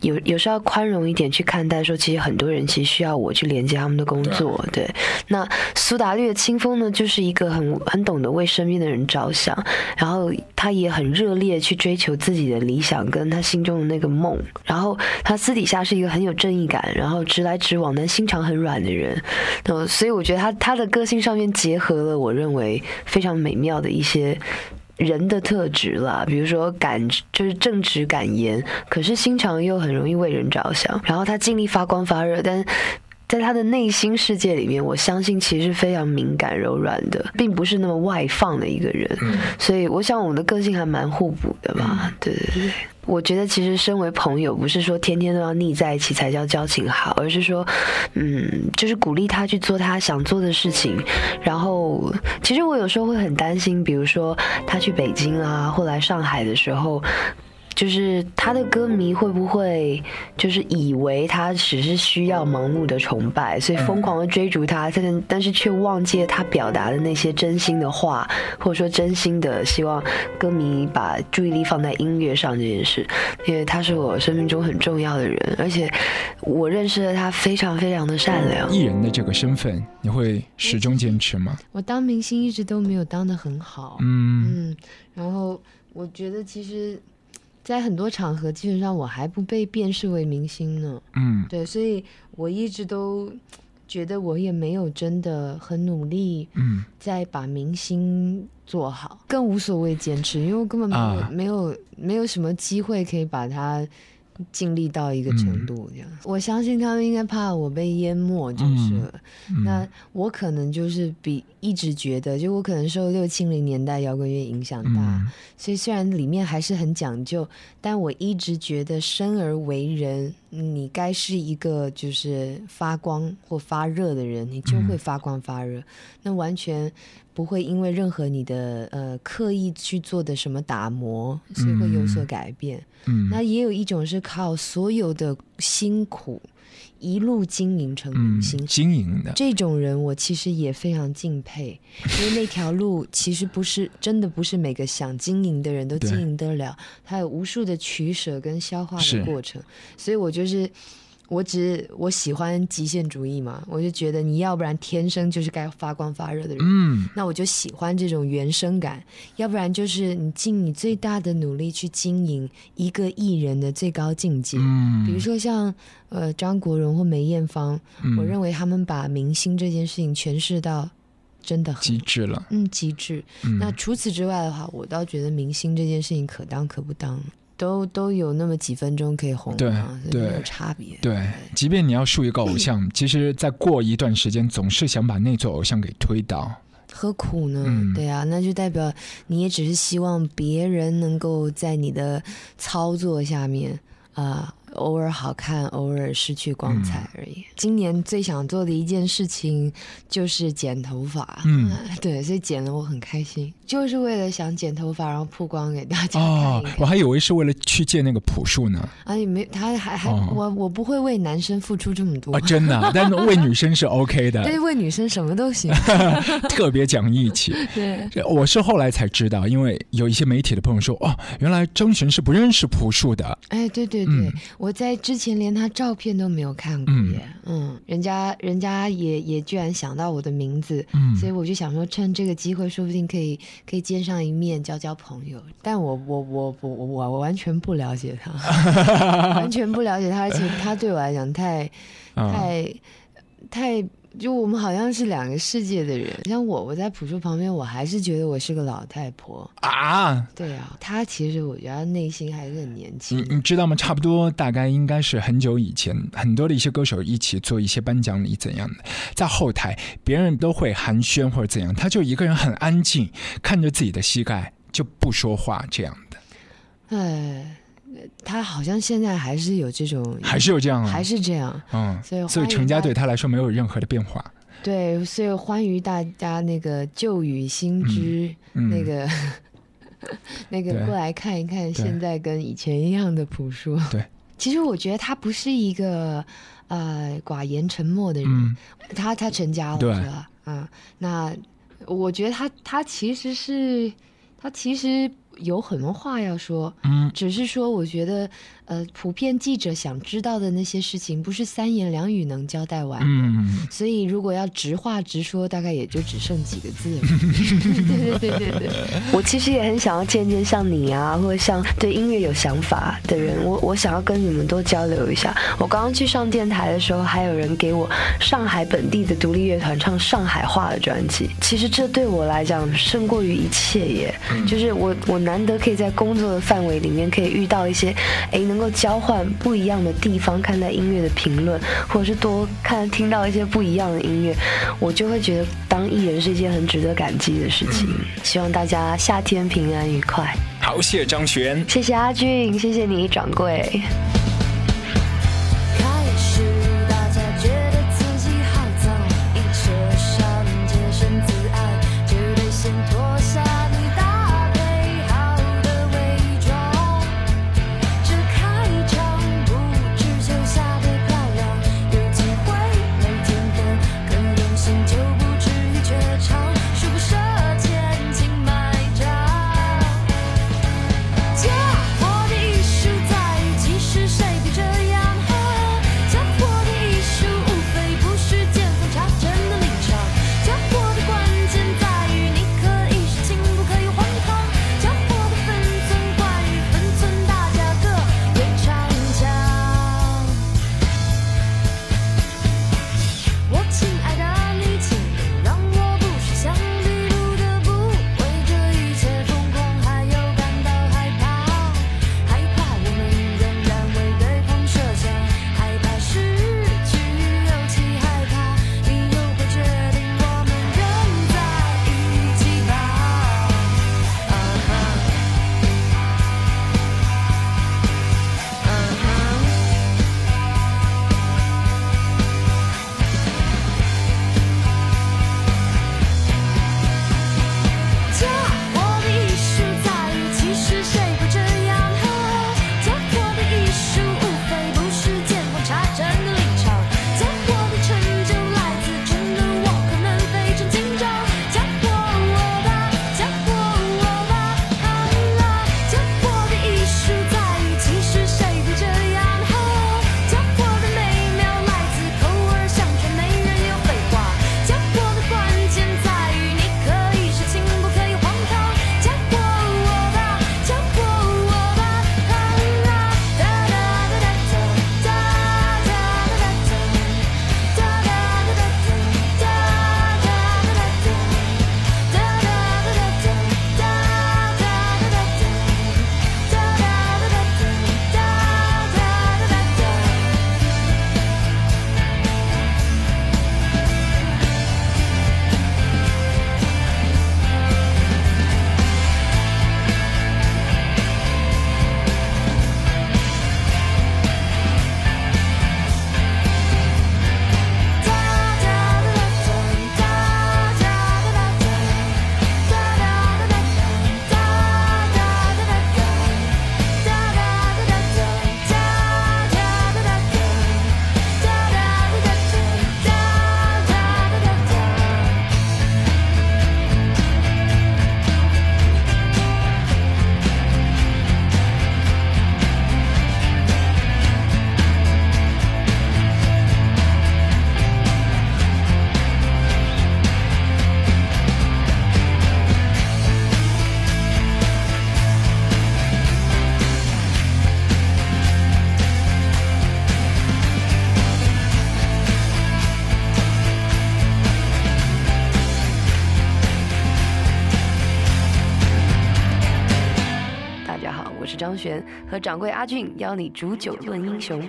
有有时候要宽容一点去看待，说其实很多人其实需要我去连接他们的工作。对，那苏打绿的清风呢，就是一个很很懂得为身边的人着想，然后他也很热烈去追求自己的理想跟他心中的那个梦。然后他私底下是一个很有正义感，然后直来直往但心肠很软的人。呃，所以我觉得他他的个性上面结合了我认为非常美妙的一些。人的特质啦，比如说敢就是正直敢言，可是心肠又很容易为人着想。然后他尽力发光发热，但在他的内心世界里面，我相信其实是非常敏感柔软的，并不是那么外放的一个人。所以我想我们的个性还蛮互补的吧？对对对。我觉得其实身为朋友，不是说天天都要腻在一起才叫交情好，而是说，嗯，就是鼓励他去做他想做的事情。然后，其实我有时候会很担心，比如说他去北京啊或来上海的时候。就是他的歌迷会不会就是以为他只是需要盲目的崇拜，所以疯狂的追逐他，但但是却忘记了他表达的那些真心的话，或者说真心的希望歌迷把注意力放在音乐上这件事，因为他是我生命中很重要的人，而且我认识了他非常非常的善良。艺人的这个身份，你会始终坚持吗？我当明星一直都没有当的很好，嗯嗯，然后我觉得其实，在很多场合，基本上我还不被辨识为明星呢。嗯对，所以我一直都觉得我也没有真的很努力嗯在把明星做好，更无所谓坚持，因为我根本没有、啊没有没有什么机会可以把它尽力到一个程度这样。我相信他们应该怕我被淹没就是。了。嗯。那我可能就是比一直觉得，就我可能受六七零年代摇滚乐影响大，嗯。所以虽然里面还是很讲究，但我一直觉得生而为人，你该是一个就是发光或发热的人，你就会发光发热，那完全不会因为任何你的呃刻意去做的什么打磨，所以会有所改变。嗯。那也有一种是靠所有的辛苦一路经营成明星，嗯，经营的，这种人我其实也非常敬佩，*laughs* 因为那条路其实不是真的不是每个想经营的人都经营得了，他有无数的取舍跟消化的过程，所以我就是。我只我喜欢极限主义嘛，我就觉得你要不然天生就是该发光发热的人，嗯那我就喜欢这种原生感，要不然就是你尽你最大的努力去经营一个艺人的最高境界。嗯，比如说像呃张国荣或梅艳芳，嗯我认为他们把明星这件事情诠释到真的很极致了，嗯极致。嗯那除此之外的话，我倒觉得明星这件事情可当可不当，都都有那么几分钟可以红对没有差别。对，即便你要树一个偶像，*clears throat* 其实再过一段时间，总是想把那座偶像给推倒。何苦呢？嗯对啊，那就代表你也只是希望别人能够在你的操作下面啊、偶尔好看，偶尔失去光彩嗯而已。今年最想做的一件事情就是剪头发，嗯，*laughs* 对，所以剪了我很开心，就是为了想剪头发，然后曝光给大家看哦。我还以为是为了去见那个朴树呢。啊，也没，他还还、哦我我不会为男生付出这么多。啊，真的啊，*laughs* 但是为女生是 OK 的，对，为女生什么都行。*laughs* 特别讲义气。对，我是后来才知道，因为有一些媒体的朋友说，哦，原来张悬是不认识朴树的。哎，对对对，嗯我在之前连他照片都没有看过耶。嗯人家人家也也居然想到我的名字，嗯所以我就想说，趁这个机会，说不定可以可以见上一面，交交朋友。但我我我我我我完全不了解他，*laughs* 完全不了解他，而且他对我来讲太啊太太。就我们好像是两个世界的人，像我，我在朴树旁边，我还是觉得我是个老太婆。啊，对啊，他其实我觉得他内心还是很年轻你。你知道吗？差不多大概应该是很久以前，很多的一些歌手一起做一些颁奖礼怎样的，在后台别人都会寒暄或者怎样，他就一个人很安静，看着自己的膝盖就不说话这样的，哎，他好像现在还是有这种，还是有这样啊，还是这样。嗯，所以所以成家对他来说没有任何的变化，对，所以欢迎大家那个旧雨新知、嗯那个 *laughs* 那个过来看一看，现在跟以前一样的朴树。对，其实我觉得他不是一个呃寡言沉默的人，嗯。他他成家了对。是吧？啊、那我觉得他他其实是他其实有很多话要说，嗯。只是说我觉得呃，普遍记者想知道的那些事情，不是三言两语能交代完的。嗯，*laughs* 所以，如果要直话直说，大概也就只剩几个字了。对对对对对，我其实也很想要见见像你啊，或者像对音乐有想法的人，我我想要跟你们多交流一下。我刚刚去上电台的时候，还有人给我上海本地的独立乐团唱上海话的专辑。其实这对我来讲胜过于一切耶，就是我我难得可以在工作的范围里面可以遇到一些，哎，能够交换不一样的地方看待音乐的评论，或者是多看听到一些不一样的音乐，我就会觉得当艺人是一件很值得感激的事情。希望大家夏天平安愉快。好，谢谢张璇。谢谢阿俊，谢谢你掌柜。张悬和掌柜阿俊邀你煮酒论英雄。